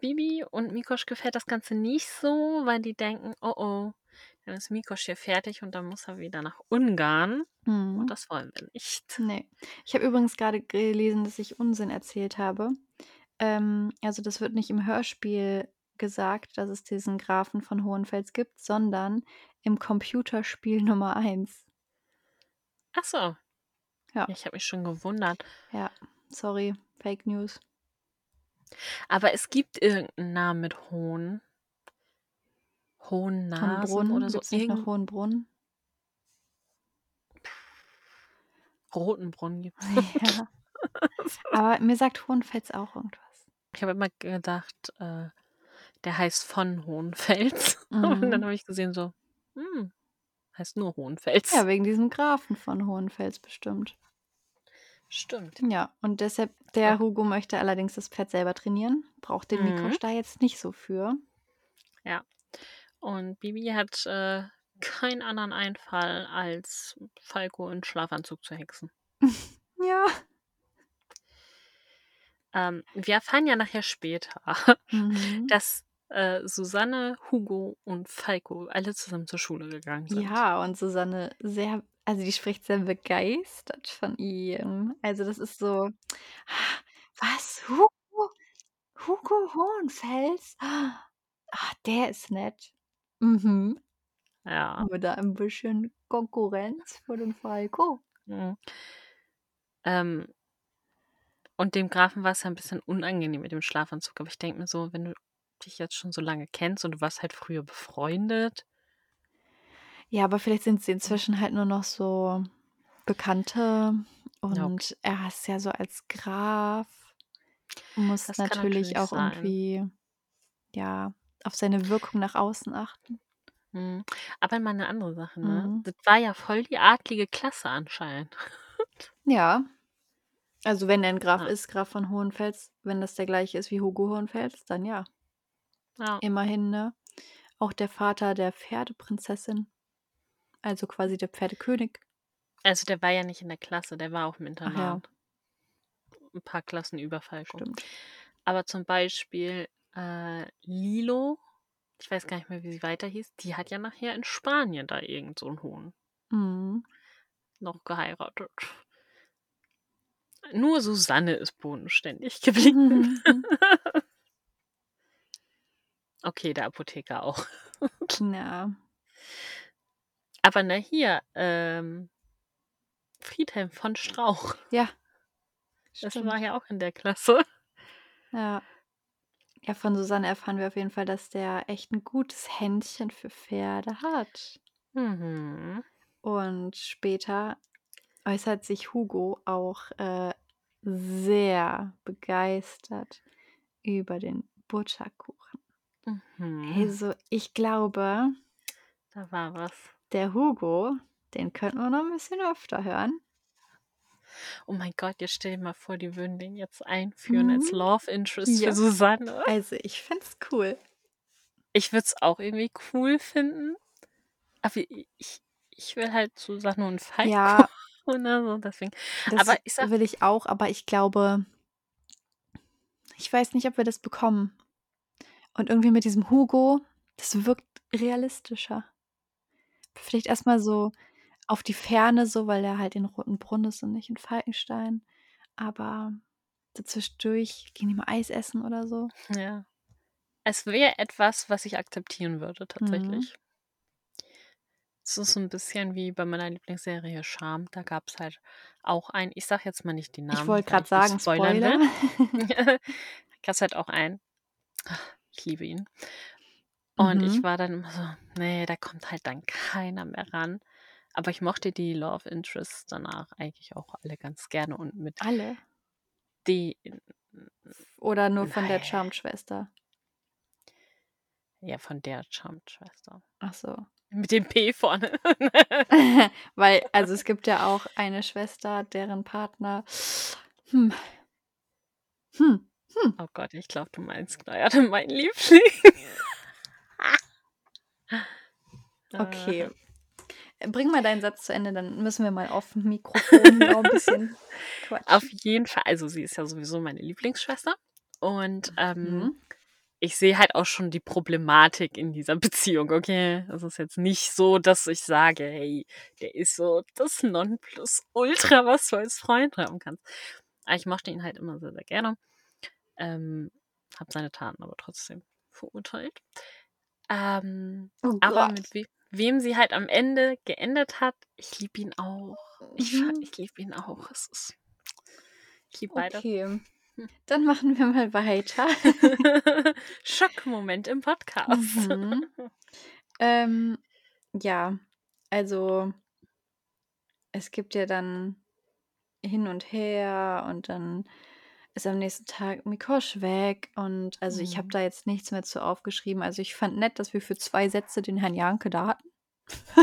Bibi und Mikosch gefällt das Ganze nicht so, weil die denken, oh oh, dann ist Mikosch hier fertig und dann muss er wieder nach Ungarn. Mhm. Und das wollen wir nicht. Nee. Ich habe übrigens gerade gelesen, dass ich Unsinn erzählt habe. Ähm, also das wird nicht im Hörspiel gesagt, dass es diesen Grafen von Hohenfels gibt, sondern im Computerspiel Nummer 1. Ach so. Ja. Ja, Ich habe mich schon gewundert. Ja, sorry, Fake News. Aber es gibt irgendeinen Namen mit Hohn. Hohennasen Hohenbrunn, oder so. gibt's nicht noch Hohenbrunn? Rotenbrunn gibt ja. Aber mir sagt Hohenfels auch irgendwas. Ich habe immer gedacht, äh, der heißt von Hohenfels. Und dann Mhm. habe ich gesehen, so, hm, heißt nur Hohenfels. Ja, wegen diesem Grafen von Hohenfels bestimmt. Stimmt. Ja, und deshalb, der Ja. Hugo möchte allerdings das Pferd selber trainieren. Braucht den Mhm. Mikosch da jetzt nicht so für. Und Bibi hat äh, keinen anderen Einfall, als Falco in Schlafanzug zu hexen. Ja. Ähm, wir erfahren ja nachher später, Mhm. dass äh, Susanne, Hugo und Falco alle zusammen zur Schule gegangen sind. Ja, und Susanne sehr, also die spricht sehr begeistert von ihm. Also das ist so, "Ah, was, Hugo? Hugo Hohenfels? Ah, der ist nett. Mhm. Ja. Haben wir da ein bisschen Konkurrenz für den Falco? Mhm. Ähm, und dem Grafen war es ja ein bisschen unangenehm mit dem Schlafanzug. Aber ich denke mir so, wenn du dich jetzt schon so lange kennst und du warst halt früher befreundet. Ja, aber vielleicht sind sie inzwischen halt nur noch so Bekannte. Und okay. er ist ja so als Graf, muss natürlich natürlich auch sein. irgendwie, ja, auf seine Wirkung nach außen achten. Mhm. Aber mal eine andere Sache, ne? Mhm. Das war ja voll die adlige Klasse anscheinend. Ja. Also wenn er ein Graf Ja. ist, Graf von Hohenfels, wenn das der gleiche ist wie Hugo Hohenfels, dann ja. Ja. Immerhin, ne? Auch der Vater der Pferdeprinzessin. Also quasi der Pferdekönig. Also der war ja nicht in der Klasse, der war auch im Ach ja, Internat. Ein paar Klassen über Falco. stimmt. Aber zum Beispiel äh, Lilo, ich weiß gar nicht mehr, wie sie weiter hieß, die hat ja nachher in Spanien da irgend so einen Hohn Mhm. noch geheiratet. Nur Susanne ist bodenständig geblieben. Okay, der Apotheker auch. ja. Aber na hier, ähm, Friedhelm von Strauch, Ja, das stimmt. war ja auch in der Klasse. Ja. Ja, von Susanne erfahren wir auf jeden Fall, dass der echt ein gutes Händchen für Pferde hat. Mhm. Und später äußert sich Hugo auch äh, sehr begeistert über den Butterkuchen. Mhm. Also, ich glaube, Da war was. der Hugo, den könnten wir noch ein bisschen öfter hören. Oh mein Gott, jetzt stell dir mal vor, die würden den jetzt einführen als Mhm. Love Interest Ja. für Susanne. Also, ich find's cool. Ich würde es auch irgendwie cool finden. Aber ich, ich, ich will halt Susanne und Falco Ja. oder so, deswegen. Das Aber ich sag will ich auch, aber ich glaube ich weiß nicht, ob wir das bekommen. Und irgendwie mit diesem Hugo, das wirkt realistischer. Vielleicht erst mal so auf die Ferne so, weil er halt in Rotenbrunn ist und nicht in Falkenstein. Aber zwischendurch gehen die mal Eis essen oder so. Ja. Es wäre etwas, was ich akzeptieren würde Mhm. tatsächlich. Es ist so 'n bisschen wie bei meiner Lieblingsserie Charmed, da gab's halt auch einen ich sage jetzt mal nicht die Namen, Ich wollte nicht sagen, spoilern Spoiler. will. Gab's halt auch einen. Ich liebe ihn. Und ich Mhm. war dann immer so: „Ne, da kommt halt dann keiner mehr ran.“ Aber ich mochte die Love Interests danach eigentlich auch alle ganz gerne und mit Alle? die Oder nur von der Nein. Charmed-Schwester? Ja, von der Charmed-Schwester. Ach so. Mit dem P vorne. Weil also, es gibt ja auch eine Schwester, deren Partner hm. Hm, hm. Oh Gott, ich glaube, du meinst gerade meinen Liebling. Okay. Äh. Äh, bring mal deinen Satz zu Ende, dann müssen wir mal auf'm Mikrofon noch 'n bisschen Auf quatschen. jeden Fall also, sie ist ja sowieso meine Lieblingsschwester und, ähm, Mhm. ich sehe halt auch schon die Problematik in dieser Beziehung, okay? Es ist jetzt nicht so, dass ich sage: „Hey, der ist so das Nonplusultra, was du als Freund haben kannst.“ Aber ich mochte ihn halt immer sehr, sehr gerne. Ähm, habe seine Taten aber trotzdem verurteilt. Ähm, Oh aber mit we wem sie halt am Ende geendet hat, ich liebe ihn auch. Ich Mhm. ich liebe ihn auch. Es ist ich liebe beide. Okay. Hm. Dann machen wir mal weiter. Schockmoment im Podcast. Mhm. Ähm, ja, also es gibt ja dann hin und her und dann ist am nächsten Tag Mikosch weg und also, ich habe Mhm. da jetzt nichts mehr zu aufgeschrieben. Also, ich fand nett, dass wir für 2 Sätze den Herrn Jahnke da hatten.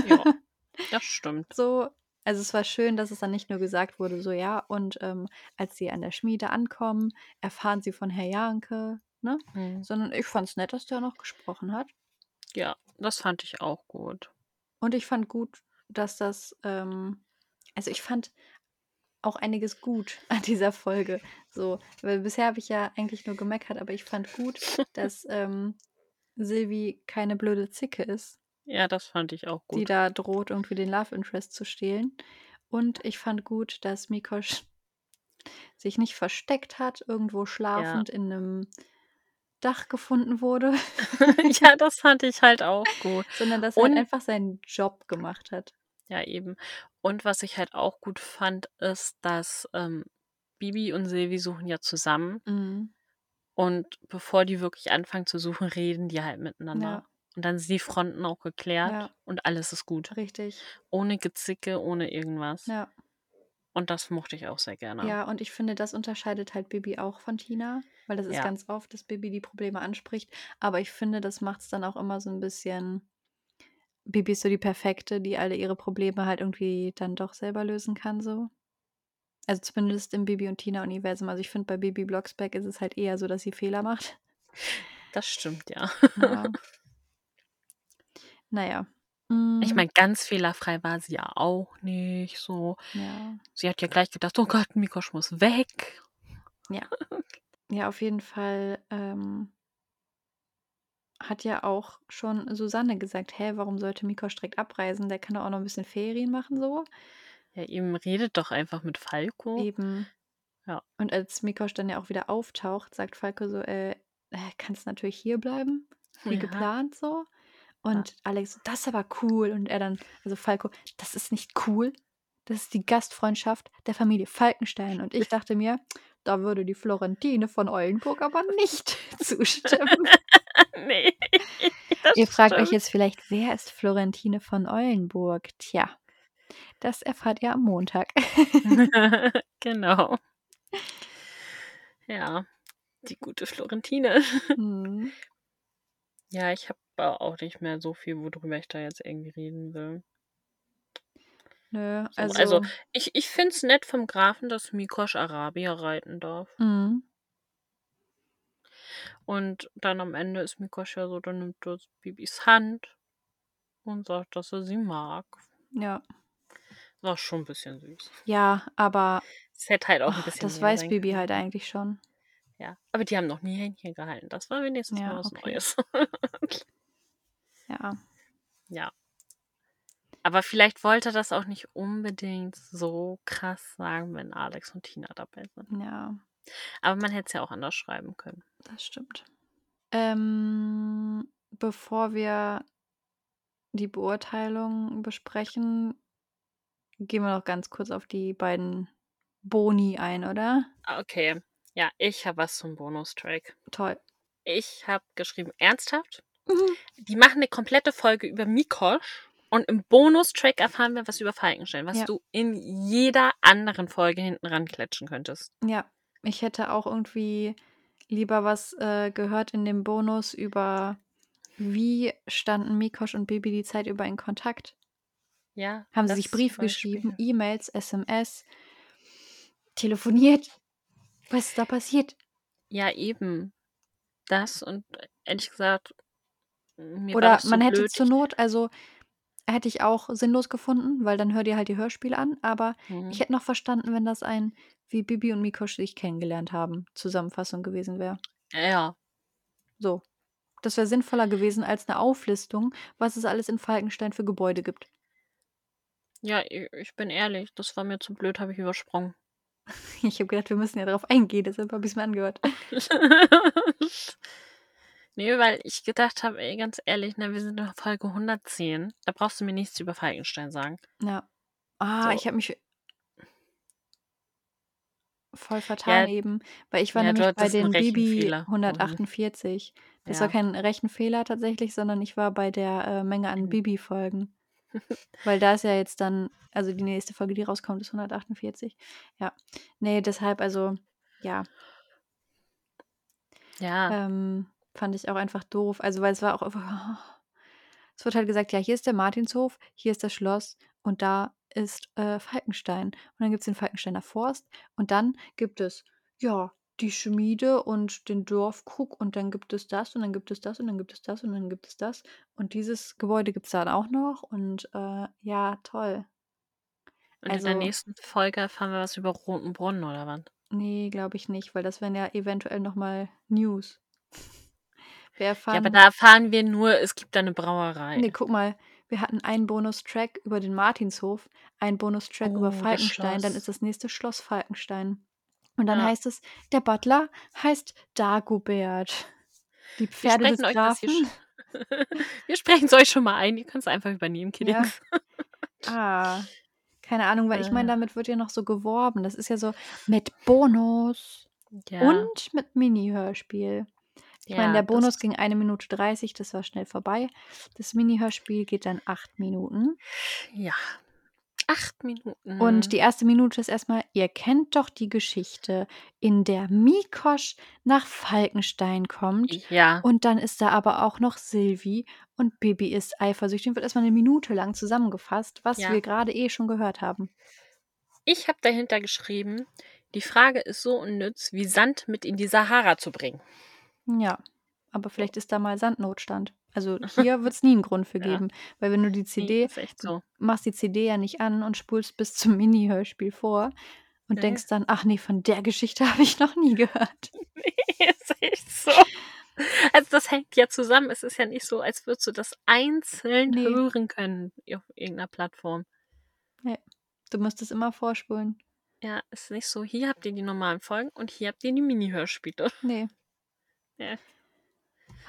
Ja, das stimmt. So, also, es war schön, dass es dann nicht nur gesagt wurde, so: „Ja, und, ähm, als sie an der Schmiede ankommen, erfahren sie von Herr Jahnke“, ne? Mhm. Sondern ich fand's nett, dass der noch gesprochen hat. Ja, das fand ich auch gut. Und ich fand gut, dass das, ähm also, ich fand auch einiges gut an dieser Folge, so. Weil bisher habe ich ja eigentlich nur gemeckert, aber ich fand gut, dass, ähm, Silvi keine blöde Zicke ist, Ja, das fand ich auch die gut. da droht, irgendwie den Love Interest zu stehlen. Und ich fand gut, dass Mikosch sich nicht versteckt hat, irgendwo Ja. schlafend in 'nem Dach gefunden wurde. Ja, das fand ich halt auch gut. Sondern dass er halt Und einfach seinen Job gemacht hat. Ja, eben. Und was ich halt auch gut fand, ist, dass, ähm, Bibi und Silvi suchen ja zusammen. Mhm. Und bevor die wirklich anfangen zu suchen, reden die halt Ja. miteinander. Und dann sind die Fronten auch geklärt Ja. und alles ist gut. Richtig. Ohne Gezicke, ohne irgendwas. Ja. Und das mochte ich auch sehr gerne. Ja, und ich finde, das unterscheidet halt Bibi auch von Tina, weil das ist Ja. ganz oft, dass Bibi die Probleme anspricht. Aber ich finde, das macht's dann auch immer so 'n bisschen Bibi ist so die Perfekte, die alle ihre Probleme halt irgendwie dann doch selber lösen kann so. Also, zumindest im Bibi und Tina-Universum. Also, ich finde, bei Bibi Blocksberg ist es halt eher so, dass sie Fehler macht. Das stimmt, ja. Ja. Na ja. Ich Hm. meine, ganz fehlerfrei war sie ja auch nicht so. Ja. Sie hat ja gleich gedacht: „Oh Gott, Mikosch muss weg.“ Ja. Ja, auf jeden Fall, ähm hat ja auch schon Susanne gesagt: „Hä, warum sollte Mikosch direkt abreisen? Der kann doch auch noch 'n bisschen Ferien machen so.“ Ja, eben, redet doch einfach mit Falco. Eben. Ja. Und als Mikosch dann ja auch wieder auftaucht, sagt Falco so: „Äh, äh, kannst natürlich hierbleiben, wie Ja. geplant so.“ Ja. Und Alex so: „Das ist aber cool.“ Und er dann also Falco: „Das ist nicht cool. Das ist die Gastfreundschaft der Familie Falkenstein.“ Und ich dachte mir: „Da würde die Florentine von Eulenburg aber nicht zustimmen.“ Ne, das Ihr fragt euch stimmt. jetzt vielleicht: „Wer ist Florentine von Eulenburg?“ Tja, das erfahrt ihr am Montag. Genau. Ja, die gute Florentine. Mhm. Ja, ich habe aber auch nicht mehr so viel, worüber ich da jetzt irgendwie reden will. Nö, So, also, also ich ich finde es nett vom Grafen, dass Mikosch Arabier reiten darf. Mhm. Und dann am Ende ist Mikosch ja so, dann nimmt er Bibis Hand und sagt, dass er sie mag. Ja. War schon 'n bisschen süß. Ja, aber Es hätte halt auch 'n ach, bisschen das weiß Bibi halt eigentlich schon. Ja, aber die haben noch nie Händchen gehalten. Das war wenigstens Ja, mal was okay. Neues. Ja. Ja. Aber vielleicht wollte er das auch nicht unbedingt so krass sagen, wenn Alex und Tina dabei sind. Ja, Aber man hätte es ja auch anders schreiben können. das stimmt. Ähm, bevor wir die Beurteilung besprechen, gehen wir noch ganz kurz auf die beiden Boni ein, oder? Ah, okay. Ja, ich habe was zum Bonustrack. Toll. Ich habe geschrieben, ernsthaft? Mhm. Die machen 'ne komplette Folge über Mikosch und im Bonustrack erfahren wir was über Falkenstein, was Ja. du in jeder anderen Folge hinten ranklatschen könntest. Ja, ich hätte auch irgendwie lieber was, äh, gehört in dem Bonus über wie standen Mikosch und Bibi die Zeit über in Kontakt? Ja, Haben sie sich Briefe geschrieben, E-Mails, SMS, telefoniert? Was ist da passiert? Ja, eben. Das und ehrlich gesagt, mir war Oder man hätte zur Not also, hätte ich auch sinnlos gefunden, weil dann hör dir halt die Hörspiele an, aber ich Mhm. hätte noch verstanden, wenn das ein wie Bibi und Mikosch sich kennengelernt haben, Zusammenfassung gewesen wäre. Ja. So. Das wäre sinnvoller gewesen als 'ne Auflistung, was es alles in Falkenstein für Gebäude gibt. Ja, ich bin ehrlich, das war mir zu blöd, habe ich übersprungen. Ich habe gedacht, wir müssen ja drauf eingehen, deshalb habe ich's mir angehört. Ne, weil ich gedacht habe, ey, ganz ehrlich, ne, wir sind in Folge 110. Da brauchst du mir nichts über Falkenstein sagen. Ja. Ah, So. ich habe mich voll vertan Ja. eben, weil ich war Ja, nämlich bei den Bibi Rechenfehler. Mhm. 148. Das war Ja. kein Rechenfehler tatsächlich, sondern ich war bei der, äh, Menge an Mhm. Bibi-Folgen. Weil da ist ja jetzt dann also die nächste Folge, die rauskommt, ist 148. Ja. Ne, deshalb also, ja. Ja. Ähm, fand ich auch einfach doof. Also, weil es war auch einfach es wird halt gesagt: „Ja, hier ist der Martinshof, hier ist das Schloss und da ist, äh, Falkenstein.“ Und dann gibt's den Falkensteiner Forst und dann gibt es, ja, die Schmiede und den Dorfkrug und dann gibt es das und dann gibt es das und dann gibt es das und dann gibt es das. Und dieses Gebäude gibt's dann auch noch und, äh, ja, toll. Und in der Also nächsten Folge erfahren wir was über Roten Brunnen oder was? Ne, glaube ich nicht, weil das wären ja eventuell noch mal News. Wir Ja, aber erfahren da erfahren wir nur, es gibt da 'ne Brauerei. Ne, guck mal, wir hatten einen Bonustrack über den Martinshof, einen Bonustrack über Oh, das Falkenstein, dann ist das nächste Schloss Falkenstein. Und dann Ja. heißt es, der Butler heißt Dagobert. Die Wir Pferde des sprechen euch Grafen Wir sprechen's euch schon mal ein, ihr könnt's einfach übernehmen, Ja. Kiddings. Ah, keine Ahnung, weil ich meine, Äh. damit wird ja noch so geworben. Das ist ja so mit Bonus Ja. und mit Mini-Hörspiel. Ich meine, Ja, der Bonus ging 1 Minute 30, das war schnell vorbei. Das Mini-Hörspiel geht dann 8 Minuten. Ja. 8 Minuten. Und die erste Minute ist erst mal: „Ihr kennt doch die Geschichte, in der Mikosch nach Falkenstein kommt Ja. und dann ist da aber auch noch Silvi und Bibi ist eifersüchtig.“ Und wird erst mal 'ne Minute lang zusammengefasst, was Ja. wir grade eh schon gehört haben. Ich habe dahinter geschrieben: „Die Frage ist so unnütz, wie Sand mit in die Sahara zu bringen.“ Ja, aber vielleicht ist da mal Sandnotstand. Also, hier wird's nie 'n Grund für Ja. geben, weil wenn du die CD ist echt du so. machst die CD ja nicht an und spulst bis zum Mini-Hörspiel vor und Ne. denkst dann: „Ach ne, von der Geschichte habe ich noch nie gehört.“ Ne, ist echt so. Also, das hängt ja zusammen. Es ist ja nicht so, als würdest du das einzeln Ne. hören können auf irgend 'ner Plattform. Ne, du musst es immer vorspulen. Ja, ist nicht so: „Hier habt ihr die normalen Folgen und hier habt ihr die Mini-Hörspiele.“ Ne. Ja.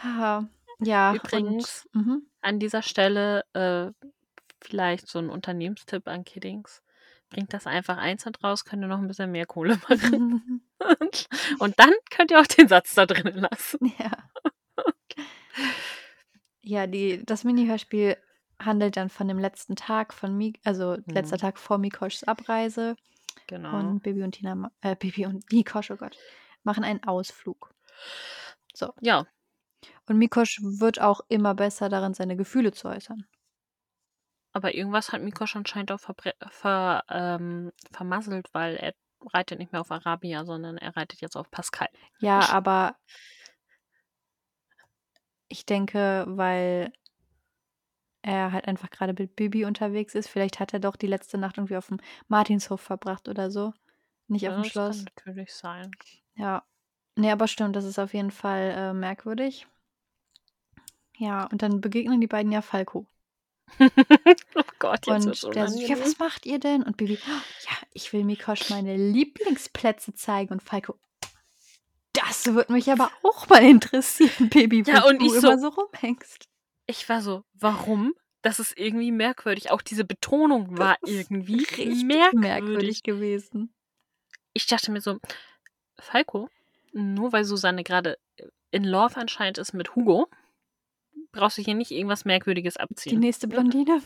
Haha. Ja, Übrigens, und mhm. an dieser Stelle, äh, vielleicht so 'n Unternehmenstipp an Kiddings. Bringt das einfach einzeln raus, könnt ihr noch 'n bisschen mehr Kohle machen. Und dann könnt ihr auch den Satz da drinnen lassen. Ja. Ja, die das Mini-Hörspiel handelt dann von dem letzten Tag von Mi also, letzter Mhm. Tag vor Mikoschs Abreise Genau. und Bibi und Tina äh, Bibi und Mikosch, oh Gott, machen einen Ausflug. So. Ja. Und Mikosch wird auch immer besser darin, seine Gefühle zu äußern. Aber irgendwas hat Mikosch anscheinend auch ver ähm, vermasselt, weil er reitet nicht mehr auf Arabia, sondern er reitet jetzt auf Pascal. Ja, aber ich denke, weil er halt einfach gerade mit Bibi unterwegs ist. Vielleicht hat er doch die letzte Nacht irgendwie auf dem Martinshof verbracht oder so, nicht Ja, auf'm das kann Schloss. natürlich sein. Ja. Ne, aber stimmt, das ist auf jeden Fall, äh, merkwürdig. Ja, und dann begegnen die beiden ja Falco. Oh Gott, jetzt wird's Und der so: „Ja, was macht ihr denn?“ Und Bibi: „Ja, ich will Mikosch meine Lieblingsplätze zeigen.“ Und Falco: „Das würde mich aber auch mal interessieren, Baby, Ja, wo und du ich so immer so rumhängst.“ Ich war so: „Warum?“ Das ist irgendwie merkwürdig. Auch diese Betonung war irgendwie richtig merkwürdig. merkwürdig gewesen. Ich dachte mir so: „Falco, nur weil Susanne grade, äh, in Love anscheinend ist mit Hugo, brauchst du hier nicht irgendwas Merkwürdiges Die abziehen.“ nächste Blondine?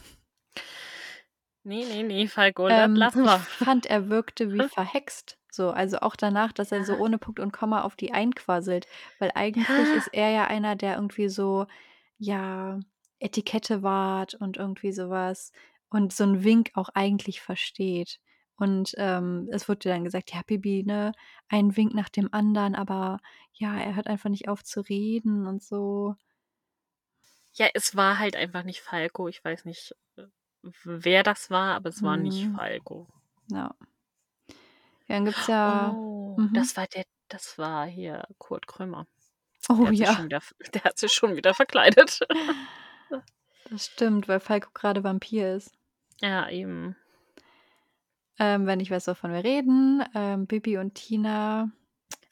Ne, ne, ne, Falco, Ähm, lassen ich wir. fand, er wirkte wie verhext. So, also auch danach, dass er so ohne Punkt und Komma auf die einquasselt. Weil eigentlich Ja. ist er ja einer, der irgendwie so, ja, Etikette wahrt und irgendwie so was und so 'n Wink auch eigentlich versteht. Und, ähm, es wurde dann gesagt: „Ja, Bibi, ne, ein Wink nach dem anderen, aber ja, er hört einfach nicht auf zu reden und so.“ Ja, es war halt einfach nicht Falco. Ich weiß nicht, äh, wer das war, aber es war nicht Mhm. Falco. Ja. Ja, dann gibt's ja Oh, mhm. das war der das war hier Kurt Krömer. Oh Der ja. wieder der hat sich schon wieder verkleidet. Das stimmt, weil Falco grade Vampir ist. Ja, eben. Ähm, wenn ich weiß, wovon wir reden, ähm, Bibi und Tina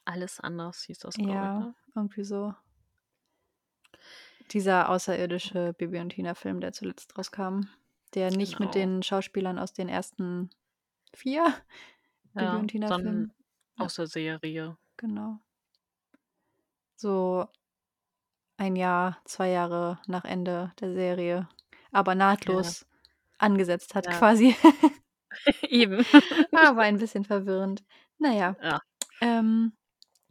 Alles anders hieß das, glaube ich, Ja, ne? irgendwie so. Dieser außerirdische Bibi und Tina-Film, der zuletzt rauskam, der nicht mit Genau. den Schauspielern aus den ersten 4 Bibi Ja, und dann Tina-Filmen ja. aus der Serie. Genau. So 1 Jahr, 2 Jahre nach Ende der Serie, aber Ja. nahtlos angesetzt hat Ja. quasi. Eben. War ein bisschen verwirrend. Na ja, ähm,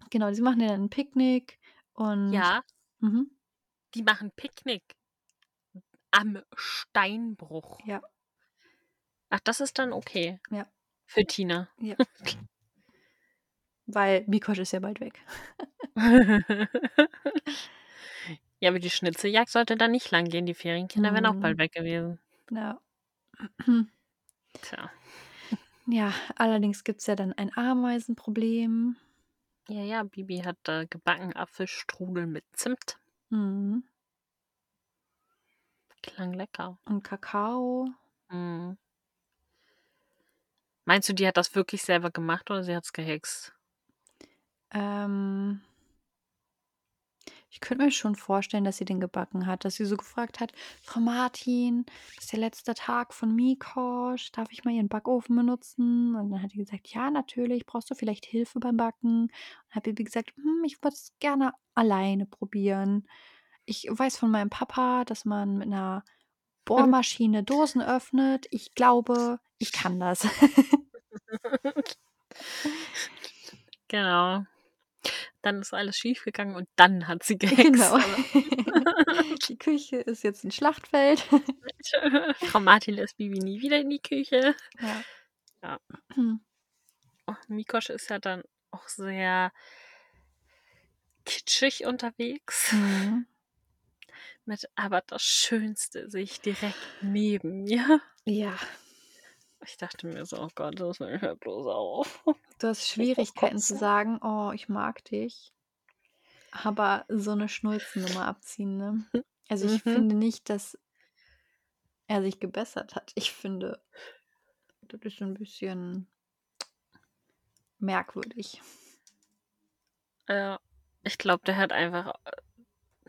genau, sie machen ja dann 'n Picknick und Ja. mhm. Die machen Picknick am Steinbruch. Ja. Ach, das ist dann okay Ja. für Tina. Ja. Weil Mikosch ist ja bald weg. Ja, aber die Schnitzeljagd sollte dann nicht lang gehen. Die Ferienkinder wären auch bald Mhm. weg gewesen. Ja. Tja. Ja, allerdings gibt's ja dann ein Ameisenproblem. Ja, ja, Bibi hat, äh, gebacken Apfelstrudel mit Zimt. Mhm. Klang lecker. Und Kakao. Mhm. Meinst du, die hat das wirklich selber gemacht oder sie hat's gehext? Ähm ich könnte mir schon vorstellen, dass sie den gebacken hat, dass sie so gefragt hat: „Frau Martin, das ist der letzte Tag von Mikosch. Darf ich mal Ihren Backofen benutzen?“ Und dann hat die gesagt: „Ja, natürlich. Brauchst du vielleicht Hilfe beim Backen?“ Dann hat Bibi gesagt: „Hm, ich würde es gerne alleine probieren. Ich weiß von meinem Papa, dass man mit 'ner Bohrmaschine Dosen öffnet. Ich glaube, ich kann das.“ Genau. Dann ist alles schiefgegangen und dann hat sie gehext, Genau. Die Küche ist jetzt 'n Schlachtfeld. Frau Martin lässt Bibi nie wieder in die Küche. Ja. Ja. Oh, Mikosch ist ja dann auch sehr kitschig unterwegs. Mhm. Mit „aber das Schönste sehe ich direkt neben mir.“ Ja. Ich dachte mir so: „Oh Gott, das hör bloß auf.“ Du hast Schwierigkeiten zu sagen: „Oh, ich mag dich.“ Aber so 'ne Schnulzennummer abziehen, ne? Also, ich Mhm. finde nicht, dass er sich gebessert hat. Ich finde, das ist 'n bisschen merkwürdig. Ja. Ich glaube, der hat einfach, äh,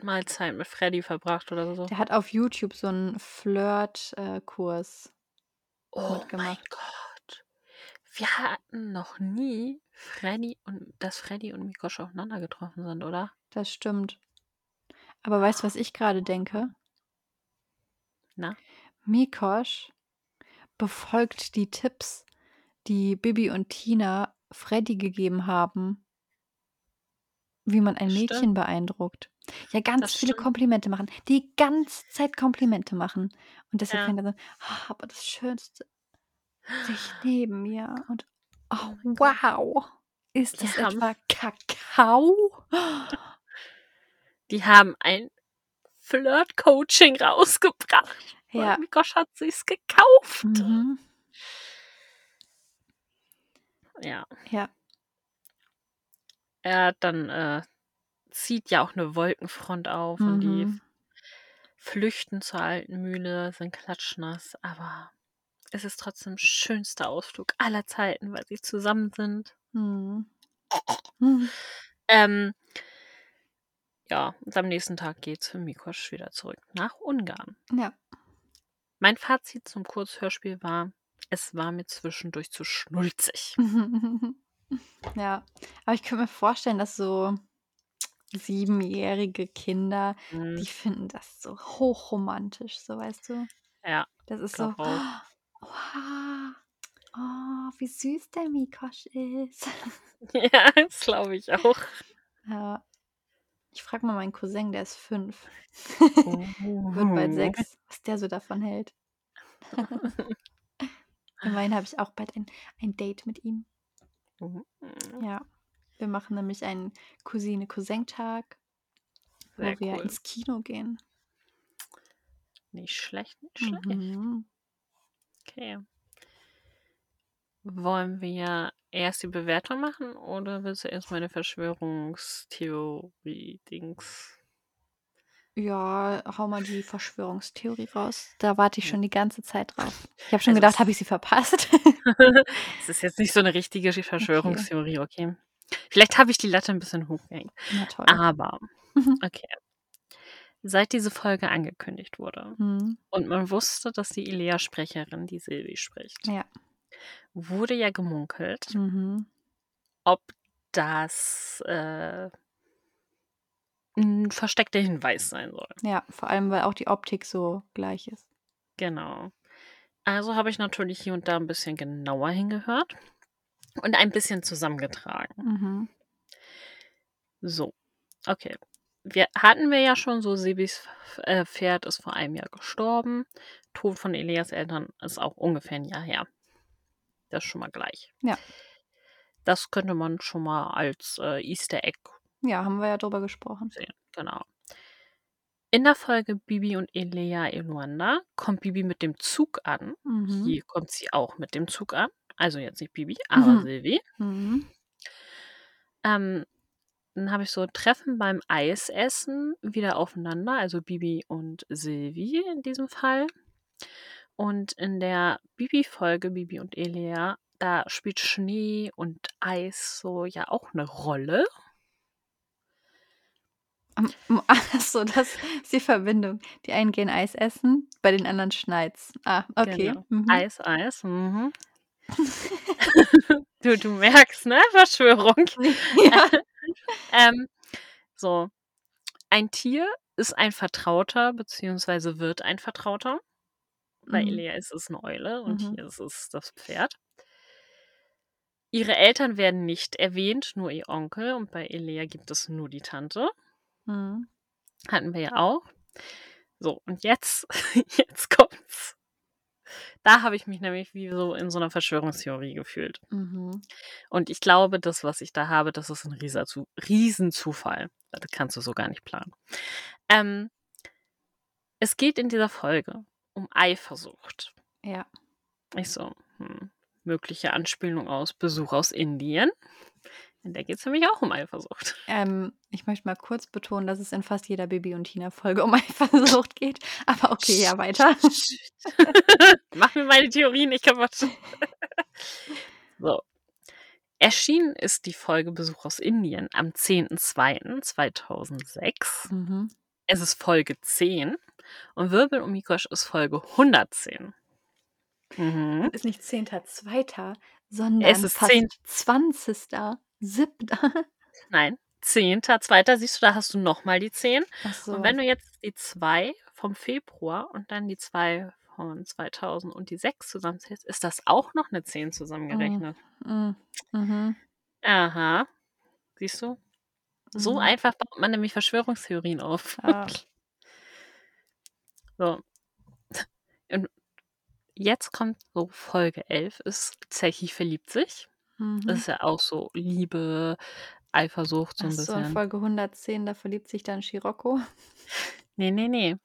mal Zeit mit Freddie verbracht oder so. Der hat auf YouTube so 'n Flirt äh, Oh mein. Gott. Wir hatten noch nie Freddie und dass Freddie und Mikosch aufeinander getroffen sind, oder? Das stimmt. Aber weißt du, was ich grade denke? Na? Mikosch befolgt die Tipps, die Bibi und Tina Freddie gegeben haben wie man ein Mädchen stimmt. beeindruckt. Ja, ganz Das viele stimmt. Komplimente machen. Die ganze Zeit Komplimente machen. Und deshalb Ja. fängt er so: „Ah, aber das Schönste sehe ich neben mir.“ Und Oh oh, mein Gott. wow. Ist Die das haben etwa Kakao? Die haben ein Flirt-Coaching rausgebracht. Ja. Und Mikosch hat sich's gekauft. Mhm. Ja. Ja. Er dann äh, zieht ja auch eine Wolkenfront auf und die Mhm. flüchten zur alten Mühle, sind klatschnass, aber es ist trotzdem schönster Ausflug aller Zeiten, weil sie zusammen sind. Mhm. Mhm. Ähm, ja, und am nächsten Tag geht's für Mikosch wieder zurück nach Ungarn. Ja. Mein Fazit zum Kurzhörspiel war, es war mir zwischendurch zu schnulzig. Ja. Aber ich könnte mir vorstellen, dass so siebenjährige Kinder, die Mhm. finden das so hochromantisch, so weißt du? Ja, Das ist so, glaub auch. oha, oh, wie süß der Mikosch ist. Ja, das glaube ich auch. Ja. Ich frage mal meinen Cousin, der ist fünf. Wird bald Oh. sechs, was der so davon hält. Immerhin habe ich auch bald ein, ein Date mit ihm. Mhm. Ja. Wir machen nämlich einen Cousine-Cousin-Tag, wo Sehr wir cool. ins Kino gehen. Nicht schlecht, nicht schlecht. Mhm. Okay. Wollen wir erst die Bewertung machen oder willst du erst meine Verschwörungstheorie-Dings? Ja, hau mal die Verschwörungstheorie raus. Da warte ich schon die ganze Zeit drauf. Ich habe schon Also gedacht, habe ich sie verpasst? Es ist jetzt nicht so eine richtige Verschwörungstheorie, okay? Vielleicht habe ich die Latte ein bisschen hochgehängt. Na toll. Aber, okay. Seit diese Folge angekündigt wurde Mhm. und man wusste, dass die Ilea-Sprecherin die Silvi spricht, Ja. wurde ja gemunkelt, Mhm. ob das äh, ein versteckter Hinweis sein soll. Ja, vor allem, weil auch die Optik so gleich ist. Genau. Also habe ich natürlich hier und da ein bisschen genauer hingehört und ein bisschen zusammengetragen. Mhm. So, okay. Wir hatten wir ja schon so, Sibis äh, Pferd ist vor einem Jahr gestorben. Tod von Elias Eltern ist auch ungefähr ein Jahr her. Das ist schon mal gleich. Ja. Das könnte man schon mal als äh, Easter Egg Ja, haben wir ja drüber gesprochen. sehen. Genau. In der Folge Bibi und Elea in Luanda kommt Bibi mit dem Zug an. Mhm. Hier kommt sie auch mit dem Zug an. Also jetzt nicht Bibi, aber Mhm. Silvi. Mhm. Ähm, dann habe ich so Treffen beim Eisessen wieder aufeinander, also Bibi und Silvi in diesem Fall. Und in der Bibi-Folge, Bibi und Elea, da spielt Schnee und Eis so ja auch eine Rolle. Achso, das ist die Verbindung. Die einen gehen Eis essen, bei den anderen schneit's. Ah, okay. Genau. Mhm. Eis, Eis. Mhm. Du, du merkst, ne? Verschwörung. ja. Ähm, so, ein Tier ist ein Vertrauter, beziehungsweise wird ein Vertrauter. Bei Mhm. Elea ist es eine Eule und Mhm. hier ist es das Pferd. Ihre Eltern werden nicht erwähnt, nur ihr Onkel. Und bei Elea gibt es nur die Tante. Mhm. Hatten wir ja auch. So, und jetzt, jetzt kommt's. Da habe ich mich nämlich wie so in so einer Verschwörungstheorie gefühlt. Mhm. Und ich glaube, das, was ich da habe, das ist ein Riesenzufall. Das kannst du so gar nicht planen. Ähm, es geht in dieser Folge um Eifersucht. Ja. Ich so, hm, mögliche Anspielung aus Besuch aus Indien. In der geht es nämlich auch um Eifersucht. Ähm, ich möchte mal kurz betonen, dass es in fast jeder Bibi und Tina-Folge um Eifersucht geht. Aber okay, ja, weiter. Mach mir meine Theorien nicht kaputt. so. Erschienen ist die Folge Besuch aus Indien am 10.02.2006. Mhm. Es ist Folge 10 und Wirbel um Mikosch ist Folge 110. Mhm. Ist nicht 10.2., sondern Es ist fast 10. 20. 7. Nein, 10.02. Siehst du, da hast du nochmal die 10. Achso. Und wenn du jetzt die 2 vom Februar und dann die 2 von 2000 und die 6 zusammenzählst, ist das auch noch eine 10 zusammengerechnet. Mhm. Mhm. Aha. Siehst du? So Mhm. einfach baut man nämlich Verschwörungstheorien auf. Ja. So. Und jetzt kommt so Folge 11, ist Zechi verliebt sich. Das Mhm. ist ja auch so Liebe, Eifersucht so ein Achso, in bisschen. Folge 110, da verliebt sich dann Scirocco. Ne, ne, ne.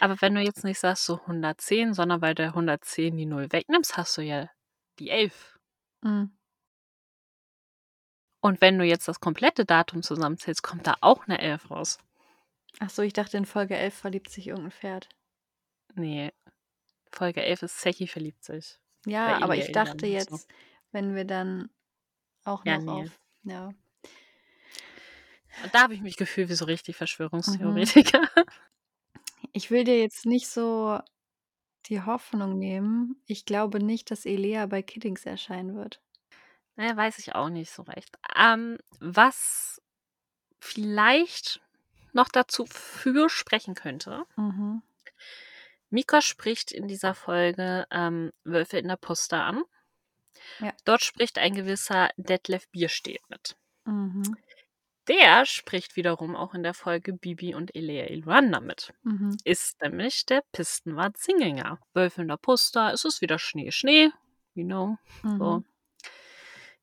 Aber wenn du jetzt nicht sagst so 110, sondern bei der 110 die 0 wegnimmst, hast du ja die 11. Mhm. Und wenn du jetzt das komplette Datum zusammenzählst, kommt da auch 'ne 11 raus. Ach so, ich dachte, in Folge 11 verliebt sich irgend 'n Pferd. Ne, Folge 11 ist Zechi verliebt sich. Ja, aber ich dachte und so. jetzt, wenn wir dann auch Ja, noch ne. auf ja. Und da habe ich mich gefühlt wie so richtig Mhm. Verschwörungstheoretiker. Ich will dir jetzt nicht so die Hoffnung nehmen. Ich glaube nicht, dass Elea bei Kiddings erscheinen wird. Na ja, weiß ich auch nicht so recht. Ähm, was vielleicht noch dazu für sprechen könnte Mhm. Mika spricht in dieser Folge, ähm, Wölfe in der Puste an. Ja. Dort spricht ein gewisser Detlef Bierstedt mit. Mhm. Der spricht wiederum auch in der Folge Bibi und Elea Ilwanda mit. Mhm. Ist nämlich der Pistenwart Singinger. Wölfe in der Puste, es ist wieder Schnee, Schnee, you know, so. Mhm.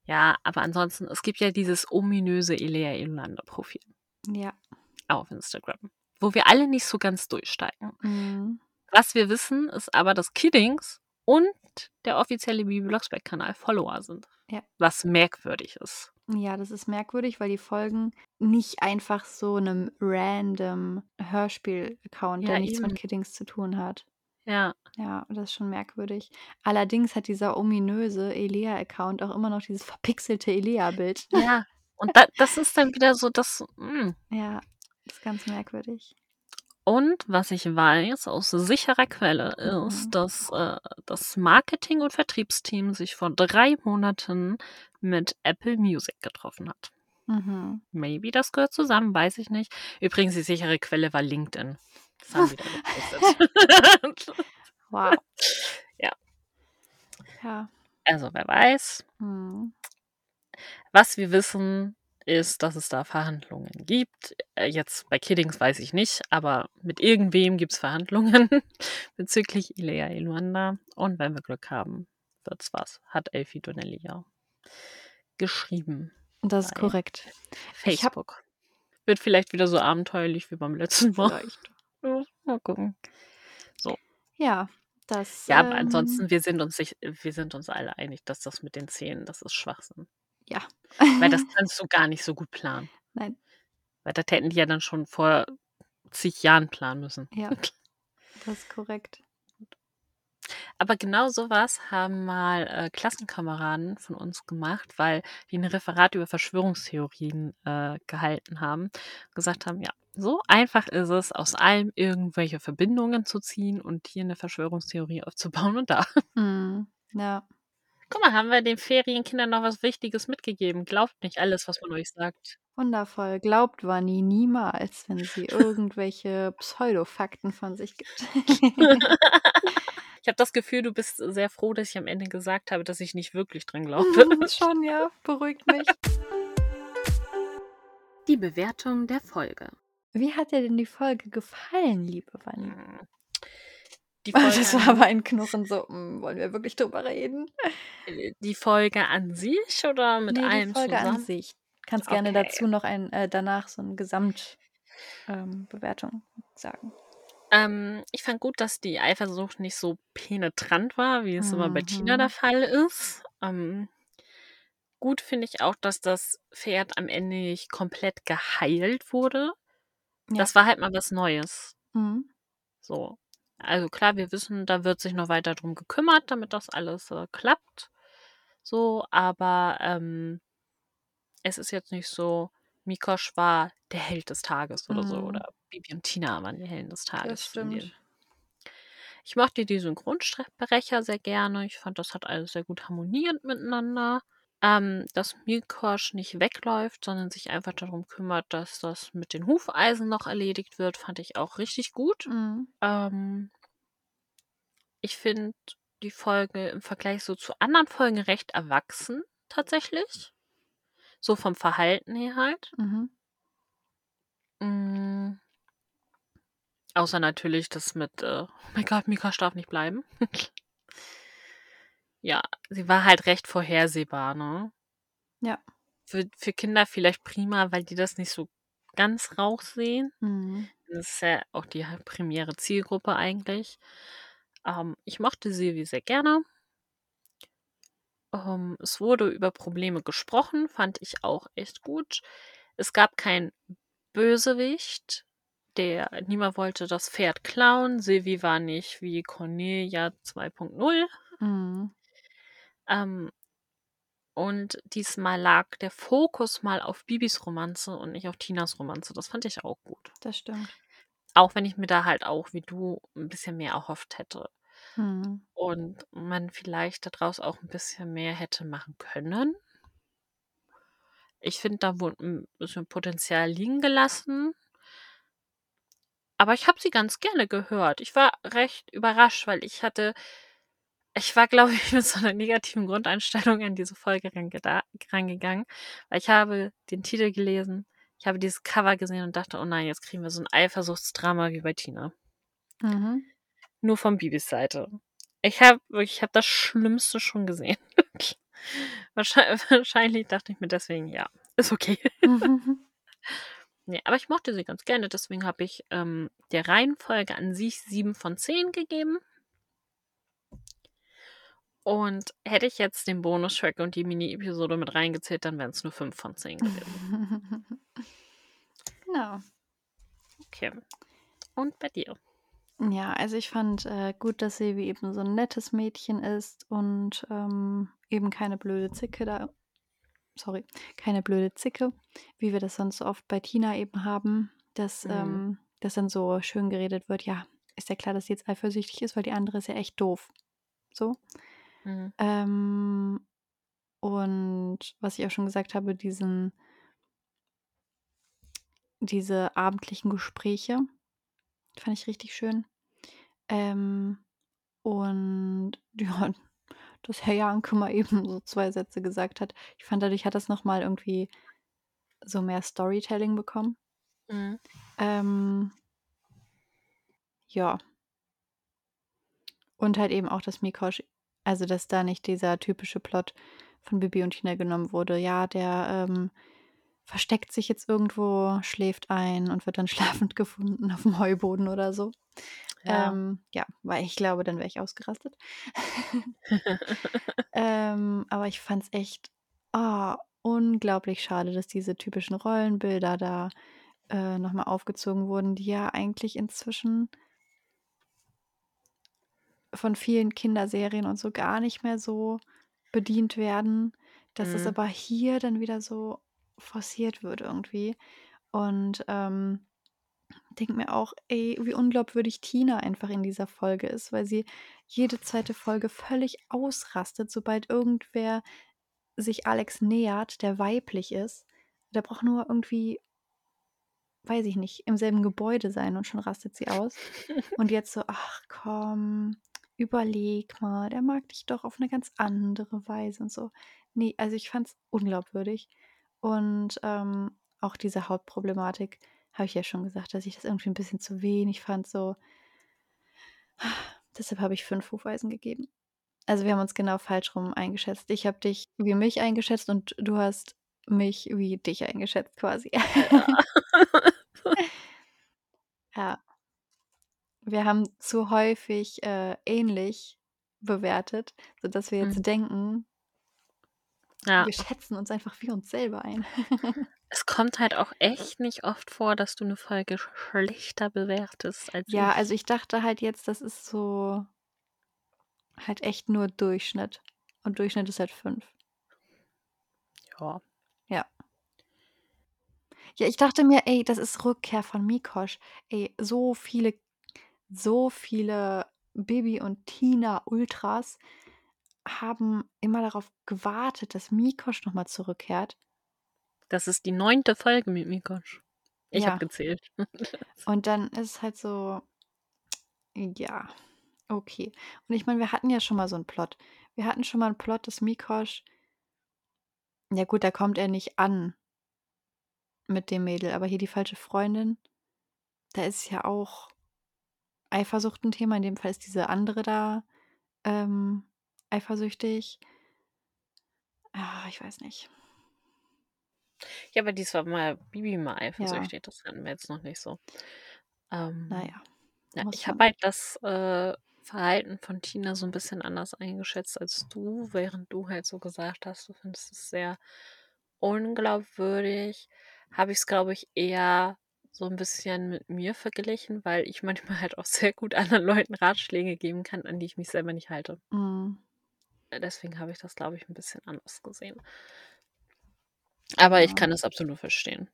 Ja, aber ansonsten, es gibt ja dieses ominöse Elea Ilwanda-Profil Ja. auf Instagram, wo wir alle nicht so ganz durchsteigen. Mhm. Was wir wissen, ist aber, dass Kiddings und der offizielle Bibi Blocksberg-Kanal Follower sind. Ja. Was merkwürdig ist. Ja, das ist merkwürdig, weil die Folgen nicht einfach so 'nem random Hörspiel-Account, Ja, der nichts eben. mit Kiddings zu tun hat. Ja. Ja, das ist schon merkwürdig. Allerdings hat dieser ominöse Elea-Account auch immer noch dieses verpixelte Elea-Bild. Ja, und da das ist dann wieder so das hm. Ja, ist ganz merkwürdig. Und was ich weiß aus sicherer Quelle ist, Mhm. dass, äh, das Marketing und Vertriebsteam sich vor 3 Monaten mit Apple Music getroffen hat. Mhm. Maybe das gehört zusammen, weiß ich nicht. Übrigens, die sichere Quelle war LinkedIn. Das haben die da gepostet. Wow. Ja. Ja. Also, wer weiß. Mhm. Was wir wissen, ist, dass es da Verhandlungen gibt. Äh, jetzt bei Kiddings weiß ich nicht, aber mit irgendwem gibt's Verhandlungen bezüglich Elea Ilwanda. Und wenn wir Glück haben, wird's was. Hat Elfie Donnelly ja geschrieben Das ist korrekt. Ich habe Facebook. Wird vielleicht wieder so abenteuerlich wie beim letzten Mal. vielleicht. Mal gucken. So. Ja, das, Ja, aber ähm ansonsten, wir sind uns sich wir sind uns alle einig, dass das mit den Zähnen, das ist Schwachsinn. Ja. Weil das kannst du gar nicht so gut planen. Nein. Weil das hätten die ja dann schon vor zig Jahren planen müssen. Ja. Das ist korrekt. Aber genau so was haben mal, äh, Klassenkameraden von uns gemacht, weil die 'n Referat über Verschwörungstheorien, äh, gehalten haben. Gesagt haben: „Ja, so einfach ist es, aus allem irgendwelche Verbindungen zu ziehen und hier 'ne Verschwörungstheorie aufzubauen und da.“ Mhm. Ja. Guck mal, haben wir den Ferienkindern noch was Wichtiges mitgegeben. Glaubt nicht alles, was man euch sagt. Wundervoll. Glaubt Vanni niemals, wenn sie irgendwelche Pseudofakten von sich gibt. Ich habe das Gefühl, du bist sehr froh, dass ich am Ende gesagt habe, dass ich nicht wirklich dran glaube. Schon, ja. Beruhigt mich. Die Bewertung der Folge. Wie hat dir denn die Folge gefallen, liebe Vanni? Die Folge das war an aber ein Knurren so, hm, wollen wir wirklich drüber reden? äh, die Folge an sich oder mit Ne, die allem Folge an zusammen? sich. Kannst gerne Okay. dazu noch ein äh, danach so 'n Gesamt ähm, sagen. Ähm, ich fand gut, dass die Eifersucht nicht so penetrant war, wie es immer bei Tina der Mhm. Fall ist. Ähm, gut finde ich auch, dass das Pferd am Ende nicht komplett geheilt wurde. Ja. Das war halt mal was Neues. Mhm. So. Also klar, wir wissen, da wird sich noch weiter drum gekümmert, damit das alles, äh, klappt. So, aber, ähm es ist jetzt nicht so, Mikosch war der Held des Tages oder so Mhm. oder Bibi und Tina waren die Helden des Das Tages dem stimmt. Ich mochte die Synchronsprecher sehr gerne. Ich fand, das hat alles sehr gut harmoniert miteinander. Ähm, dass Mikosch nicht wegläuft, sondern sich einfach darum kümmert, dass das mit den Hufeisen noch erledigt wird, fand ich auch richtig gut. Mhm. Ähm ich finde die Folge im Vergleich so zu anderen Folgen recht erwachsen tatsächlich. So vom Verhalten her halt. Mhm. Hm. Außer natürlich das mit, äh: „Oh mein Gott, Mikosch darf nicht bleiben.“ Ja, sie war halt recht vorhersehbar, ne? Ja. Für für Kinder vielleicht prima, weil die das nicht so ganz raussehen. Mhm. Das ist ja auch die primäre Zielgruppe eigentlich. Ähm, ich mochte Silvi sehr gerne. Ähm, es wurde über Probleme gesprochen, fand ich auch echt gut. Es gab keinen Bösewicht, der niemand wollte das Pferd klauen. Silvi war nicht wie Cornelia 2.0. Mhm. Ähm, und diesmal lag der Fokus mal auf Bibis Romanze und nicht auf Tinas Romanze. Das fand ich auch gut. Das stimmt. Auch wenn ich mir da halt auch wie du ein bisschen mehr erhofft hätte. Mhm. Und man vielleicht daraus auch ein bisschen mehr hätte machen können. Ich finde, da wurde ein bisschen Potenzial liegen gelassen. Aber ich habe sie ganz gerne gehört. Ich war recht überrascht, weil ich hatte, ich war, glaube ich, mit so einer negativen Grundeinstellung an diese Folge rangegangen, weil ich habe den Titel gelesen, ich habe dieses Cover gesehen und dachte, oh nein, jetzt kriegen wir so ein Eifersuchtsdrama wie bei Tina. Mhm. Nur von Bibis Seite. Ich habe wirklich, ich habe das Schlimmste schon gesehen. Wahrscheinlich, wahrscheinlich dachte ich mir deswegen, ja, ist okay. Nee, aber ich mochte sie ganz gerne, deswegen habe ich ähm, der Reihenfolge an sich 7 von 10 gegeben. Und hätte ich jetzt den Bonustrack und die Mini-Episode mit reingezählt, dann wären es nur 5 von 10 gewesen. genau. Okay. Und bei dir? Ja, also ich fand äh, gut, dass Silvi eben so ein nettes Mädchen ist und ähm, eben keine blöde Zicke da. Sorry, keine blöde Zicke, wie wir das sonst so oft bei Tina eben haben, dass, Mhm. ähm, dass dann so schön geredet wird, ja, ist ja klar, dass sie jetzt eifersüchtig ist, weil die andere ist ja echt doof. So. Mhm. Ähm, und was ich auch schon gesagt habe, diesen, diese abendlichen Gespräche fand ich richtig schön. Ähm, und ja, dass Herr Janke mal eben so zwei Sätze gesagt hat. Ich fand, dadurch hat das nochmal irgendwie so mehr Storytelling bekommen. Mhm. Ähm, ja. Und halt eben auch, dass Mikosch, also dass da nicht dieser typische Plot von Bibi und Tina genommen wurde. Ja, der ähm, versteckt sich jetzt irgendwo, schläft ein und wird dann schlafend gefunden auf dem Heuboden oder so. Ja. Ähm, ja, weil ich glaube, dann wäre ich ausgerastet. ähm, aber ich fand es echt ah, unglaublich schade, dass diese typischen Rollenbilder da äh, nochmal aufgezogen wurden, die ja eigentlich inzwischen von vielen Kinderserien und so gar nicht mehr so bedient werden, dass es Mhm. aber hier dann wieder so forciert wird irgendwie. Und ähm, denke mir auch, ey, wie unglaubwürdig Tina einfach in dieser Folge ist, weil sie jede zweite Folge völlig ausrastet, sobald irgendwer sich Alex nähert, der weiblich ist. Der braucht nur irgendwie, weiß ich nicht, im selben Gebäude sein und schon rastet sie aus. Und jetzt so, ach komm, überleg mal, der mag dich doch auf eine ganz andere Weise und so. Nee, also ich fand es unglaubwürdig. Und ähm, auch diese Hautproblematik, habe ich ja schon gesagt, dass ich das irgendwie ein bisschen zu wenig fand. So. Deshalb habe ich fünf Hufeisen gegeben. Also wir haben uns genau falsch rum eingeschätzt. Ich habe dich wie mich eingeschätzt und du hast mich wie dich eingeschätzt quasi. ja. Wir haben zu häufig äh, ähnlich bewertet, sodass wir jetzt Mhm. denken, Ja. wir schätzen uns einfach wie uns selber ein. Es kommt halt auch echt nicht oft vor, dass du eine Folge schlechter bewertest als ja, also ich dachte halt jetzt, das ist so halt echt nur Durchschnitt. Und Durchschnitt ist halt fünf. Ja. Ja. Ja, ich dachte mir, ey, das ist Rückkehr von Mikosch. Ey, so viele, so viele Bibi und Tina Ultras haben immer darauf gewartet, dass Mikosch nochmal zurückkehrt. Das ist die neunte Folge mit Mikosch. Ich Ja. habe gezählt. Und dann ist es halt so, ja, okay. Und ich meine, wir hatten ja schon mal so einen Plot. Wir hatten schon mal einen Plot, dass Mikosch, ja gut, da kommt er nicht an mit dem Mädel, aber hier die falsche Freundin, da ist ja auch Eifersucht ein Thema. In dem Fall ist diese andere da ähm, eifersüchtig. Ah, ich weiß nicht. Ja, aber dies war mal Bibi mal eifersüchtig. Das hatten wir jetzt noch nicht so. Ähm, Naja. ja, ich habe halt das äh, Verhalten von Tina so ein bisschen anders eingeschätzt als du, während du halt so gesagt hast, du findest es sehr unglaubwürdig, habe ich es, glaube ich, eher so ein bisschen mit mir verglichen, weil ich manchmal halt auch sehr gut anderen Leuten Ratschläge geben kann, an die ich mich selber nicht halte. Mhm. Äh, Deswegen habe ich das, glaube ich, ein bisschen anders gesehen. Aber ich Ja. kann es absolut verstehen.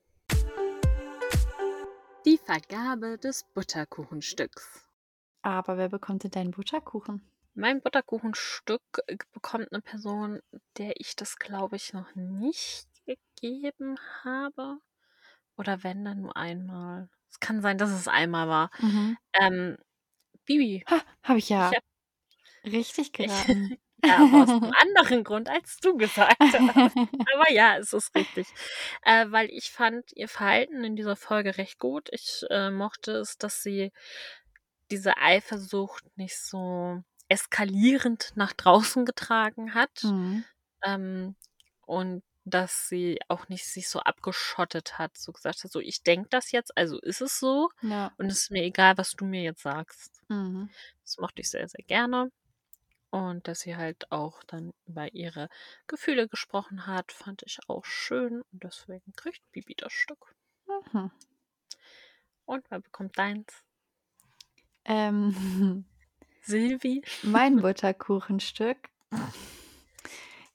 Die Vergabe des Butterkuchenstücks. Aber wer bekommt denn deinen Butterkuchen? Mein Butterkuchenstück äh, bekommt eine Person, der ich das, glaube ich, noch nicht gegeben habe. Oder wenn, dann nur einmal. Es kann sein, dass es einmal war. Mhm. Ähm, Bibi. Ha, habe ich ja Ich hab, richtig ich, geraten. ja, aber aus einem anderen Grund, als du gesagt hast. Aber ja, es ist richtig. Äh, weil ich fand ihr Verhalten in dieser Folge recht gut. Ich äh, mochte es, dass sie diese Eifersucht nicht so eskalierend nach draußen getragen hat. mhm. Ähm, und dass sie auch nicht sich so abgeschottet hat, so gesagt hat, so ich denke das jetzt, also ist es so Ja. und es ist mir egal, was du mir jetzt sagst. Mhm. Das mochte ich sehr, sehr gerne. Und dass sie halt auch dann über ihre Gefühle gesprochen hat, fand ich auch schön. Und deswegen kriegt Bibi das Stück. Mhm. Und wer bekommt deins? Ähm, Silvi? mein Butterkuchenstück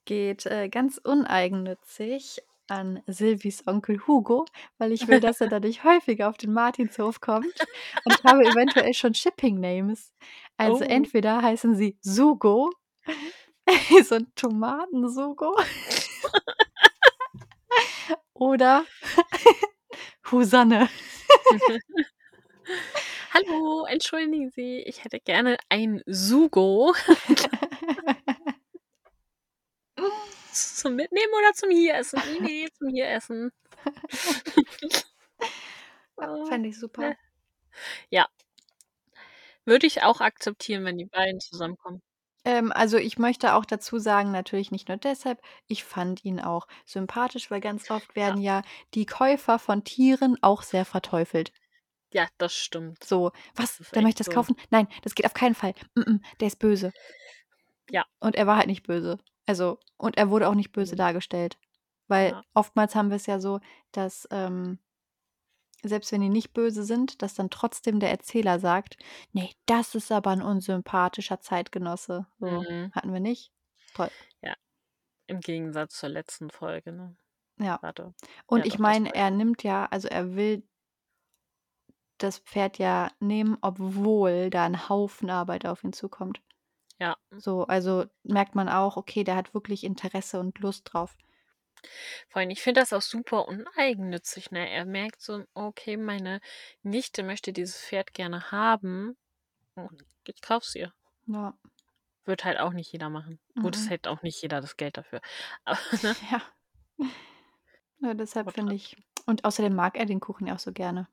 geht äh, ganz uneigennützig an Silvis Onkel Hugo, weil ich will, dass er dadurch häufiger auf den Martinshof kommt. Und habe eventuell schon Shipping Names. Also Oh. entweder heißen sie Sugo, so ein Tomatensugo, oder Husanne. Hallo, entschuldigen Sie, ich hätte gerne ein Sugo zum Mitnehmen oder zum hier essen? Nee, nee, zum hier essen. Oh, Fände ich super. ne. Ja. Würde ich auch akzeptieren, wenn die beiden zusammenkommen. Ähm, also ich möchte auch dazu sagen, natürlich nicht nur deshalb, ich fand ihn auch sympathisch, weil ganz oft werden ja die Käufer von Tieren auch sehr verteufelt. Ja, das stimmt. So, was? ist Der echt möchte das so. kaufen? Nein, das geht auf keinen Fall. Mm -mm, der ist böse. Ja. Und er war halt nicht böse. Also, und er wurde auch nicht böse Mhm. dargestellt. Weil Ja. oftmals haben wir es ja so, dass ähm, selbst wenn die nicht böse sind, dass dann trotzdem der Erzähler sagt, nee, das ist aber ein unsympathischer Zeitgenosse. So, Mhm. hatten wir nicht. Toll. Im Gegensatz zur letzten Folge, ne? Ja. Warte. Und Ja, ich meine, er nimmt ja, also er will das Pferd ja nehmen, obwohl da ein Haufen Arbeit auf ihn zukommt. Ja. So, also merkt man auch, okay, der hat wirklich Interesse und Lust drauf. Vor allem, ich finde das auch super uneigennützig, ne? Er merkt so, okay, meine Nichte möchte dieses Pferd gerne haben. Und ich kauf's ihr. Ja. Wird halt auch nicht jeder machen. Gut, es Mhm. hätte auch nicht jeder das Geld dafür. Aber, ne? Ja. ja deshalb finde ich. Und außerdem mag er den Kuchen ja auch so gerne.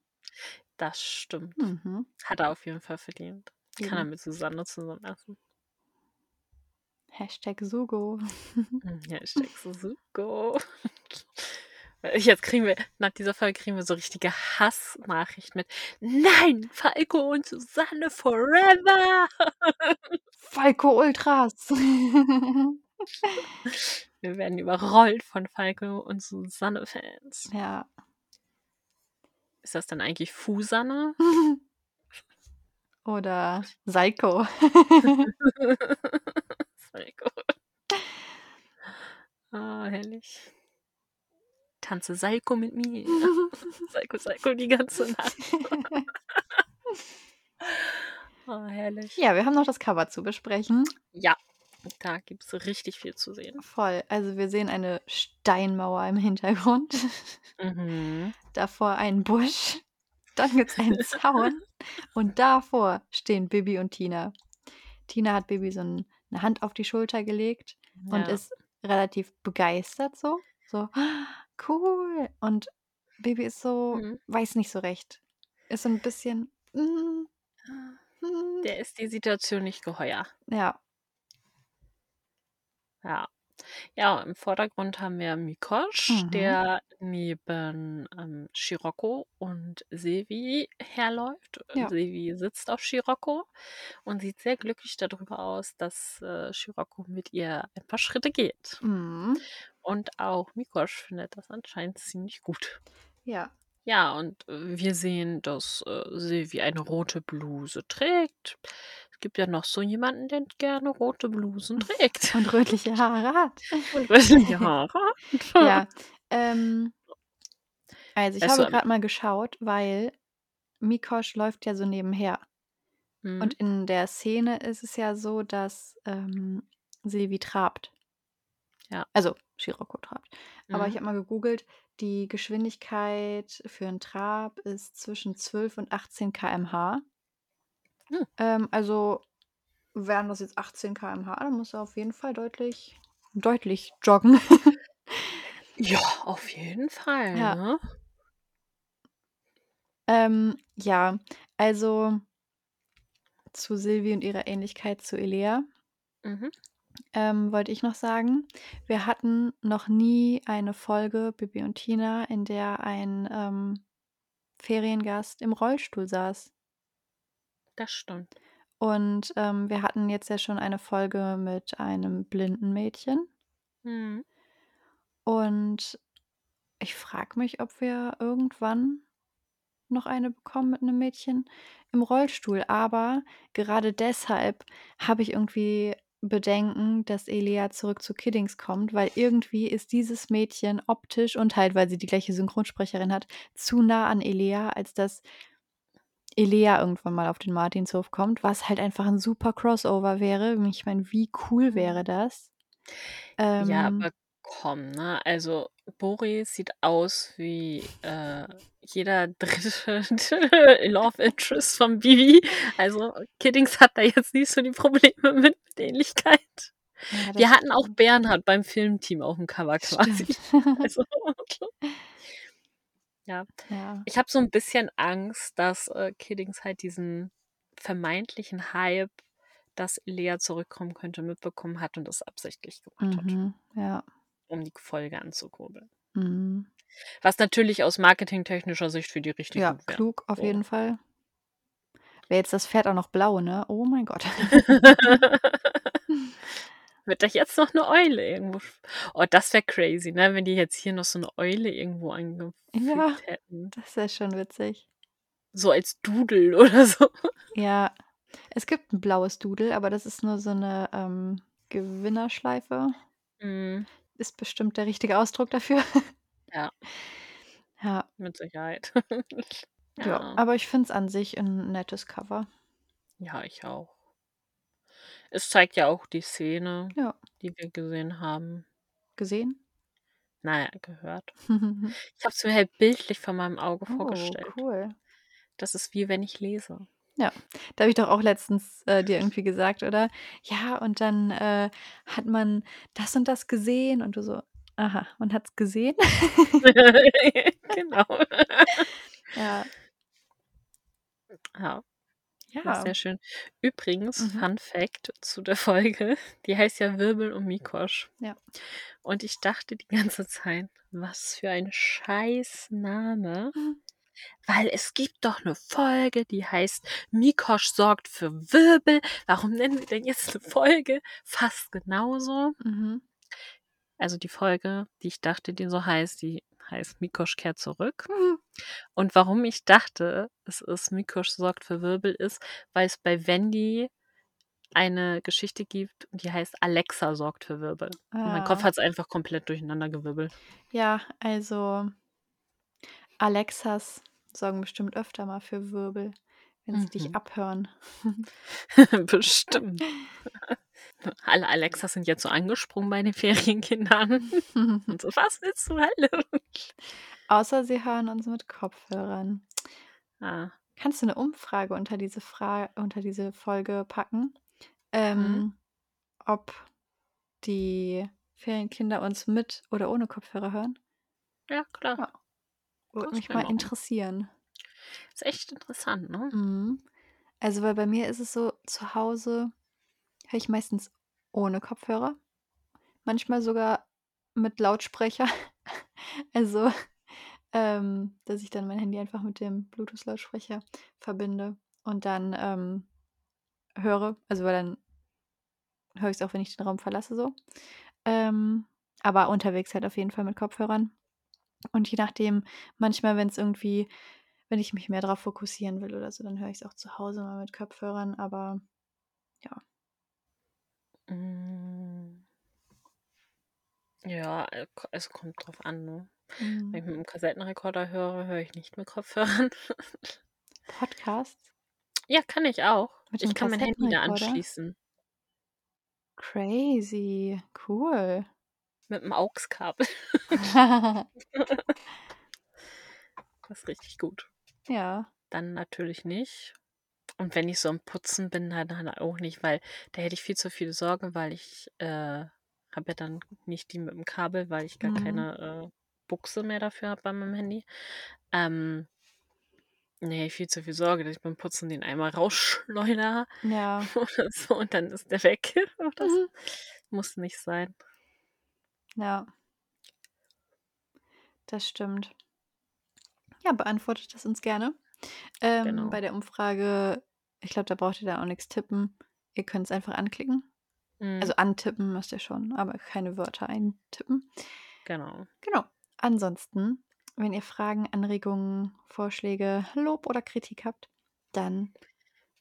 Das stimmt. Mhm. Hat er auf jeden Fall verdient. Kann er mit Susanne zusammen essen. Hashtag Sugo. Hm, Hashtag Suzuko. Jetzt kriegen wir, nach dieser Folge kriegen wir so richtige Hassnachrichten mit. Nein, Falco und Susanne forever. Falco Ultras. Wir werden überrollt von Falco und Susanne-Fans. ja. Ist das dann eigentlich Fusanne? Oder Psycho. Falco. Ah, herrlich. Tanze Salko mit mir. Salko, Salko die ganze Nacht. Oh, herrlich. ja, wir haben noch das Cover zu besprechen. Ja, da gibt es richtig viel zu sehen. Voll. Also wir sehen eine Steinmauer im Hintergrund. Mhm. Davor ein Busch. Dann gibt es einen Zaun. Und davor stehen Bibi und Tina. Tina hat Bibi so ein, eine Hand auf die Schulter gelegt und Ja. ist relativ begeistert so. So, "Ah, cool. Und Bibi ist so, Mhm. weiß nicht so recht. Ist so ein bisschen. mm, mm, Der ist die Situation nicht geheuer. ja, Ja. Ja, im Vordergrund haben wir Mikosch, Mhm. der neben, ähm, Scirocco und Silvie herläuft. Ja. Silvie sitzt auf Scirocco und sieht sehr glücklich darüber aus, dass, äh, Scirocco mit ihr ein paar Schritte geht. Mhm. Und auch Mikosch findet das anscheinend ziemlich gut. Ja. Ja, und, äh, wir sehen, dass, äh, Silvie eine rote Bluse trägt. Es gibt ja noch so jemanden, der gerne rote Blusen trägt. Und rötliche Haare hat. Und rötliche Haare. Ja, ähm also, ich Weißt habe grad mal geschaut, weil Mikosch läuft ja so nebenher. Mhm. Und in der Szene ist es ja so, dass, ähm, Silvie trabt. Ja. Also, Scirocco trabt. Aber ich Mhm. habe mal gegoogelt, die Geschwindigkeit für 'n Trab ist zwischen 12 und 18 km/h. Hm. Ähm, also, wären das jetzt 18 km/h, dann muss er auf jeden Fall deutlich deutlich joggen. Ja, auf jeden Fall, Ja. ne? Ähm, ja, also zu Silvie und ihrer Ähnlichkeit zu Elea Mhm. ähm, wollte ich noch sagen, wir hatten noch nie eine Folge Bibi und Tina, in der ein, ähm, Feriengast im Rollstuhl saß. Das stimmt. Und, ähm, wir hatten jetzt ja schon eine Folge mit einem blinden Mädchen. Mhm. Und ich frage mich, ob wir irgendwann noch eine bekommen mit 'nem Mädchen im Rollstuhl. Aber gerade deshalb habe ich irgendwie Bedenken, dass Elea zurück zu Kiddings kommt, weil irgendwie ist dieses Mädchen optisch und halt, weil sie die gleiche Synchronsprecherin hat, zu nah an Elea, als dass Elea irgendwann mal auf den Martinshof kommt, was halt einfach 'n super Crossover wäre. Ich meine, wie cool wäre Mhm. das? Ja, Ähm aber komm, ne? Also, Boris sieht aus wie, äh, jeder dritte Love Interest von Bibi. Also, Kiddings hat da jetzt nicht so die Probleme mit mit Ähnlichkeit. Ja, Wir hatten auch. Bernhard beim Filmteam auf'm Cover quasi. Stimmt. Also Ja. Ja. Ich habe so 'n bisschen Angst, dass, äh, Kiddings halt diesen vermeintlichen Hype, dass Elea zurückkommen könnte, mitbekommen hat und das absichtlich gemacht hat. Mhm, ja. Um die Folge anzukurbeln. Mhm. Was natürlich aus marketingtechnischer Sicht für die richtig Ja, wäre. klug auf So. jeden Fall. Wäre jetzt das Pferd auch noch blau, ne? Oh mein Gott. Wird da jetzt noch 'ne Eule irgendwo oh, das wäre crazy, ne, wenn die jetzt hier noch so 'ne Eule irgendwo eingefügt Ja, hätten. das wäre schon witzig. So als Doodle oder so. Ja, es gibt 'n blaues Doodle, aber das ist nur so 'ne, ähm, Gewinnerschleife. Mhm. Ist bestimmt der richtige Ausdruck dafür. Ja. Ja. Mit Sicherheit. Ja, Ja. aber ich finde es an sich 'n nettes Cover. Ja, ich auch. Es zeigt ja auch die Szene, Ja. die wir gesehen haben. Gesehen? Na ja, gehört. Ich habe es mir halt bildlich vor meinem Auge Oh, vorgestellt. cool. Das ist wie wenn ich lese. Ja, da habe ich doch auch letztens, äh, dir irgendwie gesagt, oder? Ja, und dann, äh, hat man das und das gesehen und du so: „Aha, man hat's gesehen?“ Genau. Ja. Ja. Ja, Ja. sehr schön. Übrigens, Mhm. Fun Fact zu der Folge, die heißt ja Wirbel um Mikosch. Ja. Und ich dachte die ganze Zeit: „Was für ein Scheißname.“ Mhm. Weil es gibt doch 'ne Folge, die heißt „Mikosch sorgt für Wirbel.“ Warum nennen sie denn jetzt 'ne Folge fast genauso? Mhm. Also, die Folge, die ich dachte, die so heißt, die heißt „Mikosch kehrt zurück.“ Mhm. Und warum ich dachte, es ist „Mikosch sorgt für Wirbel“ ist, weil es bei Wendy eine Geschichte gibt, die heißt „Alexa sorgt für Wirbel.“ Und mein Kopf Ah. hat's einfach komplett durcheinandergewirbelt. Ja, also Alexas sorgen bestimmt öfter mal für Wirbel, wenn sie dich Mhm. abhören. Bestimmt. Alle Alexas sind jetzt so angesprungen bei den Ferienkindern und so: „Was willst du Hölle?“ Außer sie hören uns mit Kopfhörern. Ah. Kannst du 'ne Umfrage unter diese Fra unter diese Folge packen, Mhm. ähm, ob die Ferienkinder uns mit oder ohne Kopfhörer hören? Ja, klar. Ja. Würde mich mal machen. interessieren. Ist echt interessant, ne? Mhm. Also, weil bei mir ist es so, zu Hause höre ich meistens ohne Kopfhörer. manchmal sogar mit Lautsprecher. Also, ähm, dass ich dann mein Handy einfach mit dem Bluetooth-Lautsprecher verbinde und dann, ähm, höre. Also, weil dann höre ich's auch, wenn ich den Raum verlasse so. Ähm, aber unterwegs halt auf jeden Fall mit Kopfhörern. Und je nachdem, manchmal, wenn's irgendwie wenn ich mich mehr drauf fokussieren will oder so, dann höre ich's auch zu Hause mal mit Kopfhörern, aber ja. Hm. Ja, äh, es kommt drauf an, ne? Wenn ich Mhm. mit'm Kassettenrekorder höre, höre ich nicht mit Kopfhörern. Podcasts? Ja, kann ich auch. Mit Ich kann mein Handy da anschließen. Crazy, cool. Mit'm AUX-Kabel. Das ist richtig gut. Ja. Dann natürlich nicht. Und wenn ich so am Putzen bin, dann auch nicht, weil da hätte ich viel zu viel Sorge, weil ich, äh, habe ja dann nicht die mit'm Kabel, weil ich gar Mhm. keine, äh, Buchse mehr dafür habe bei meinem Handy. Ähm ne, viel zu viel Sorge, dass ich beim Putzen den einmal rausschleudere Ja. oder so und dann ist der weg. Das Mhm. muss nicht sein. Ja. Das stimmt. Ja, beantwortet das uns gerne. Ähm, Genau. bei der Umfrage ich glaube, da braucht ihr dann auch nix tippen. Ihr könnt's einfach anklicken. Mhm. Also, antippen müsst ihr schon, aber keine Wörter eintippen. Genau. Genau. Ansonsten, wenn ihr Fragen, Anregungen, Vorschläge, Lob oder Kritik habt, dann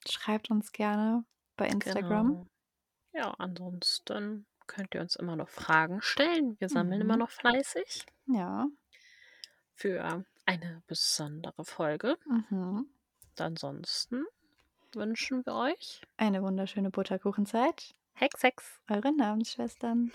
schreibt uns gerne bei Instagram. Genau. Ja, ansonsten könnt ihr uns immer noch Fragen stellen. Wir sammeln immer Mhm. noch fleißig. Ja. Für eine besondere Folge. Mhm. Ansonsten wünschen wir euch Eine wunderschöne Butterkuchenzeit. Hex, Hex. Eure Namensschwestern.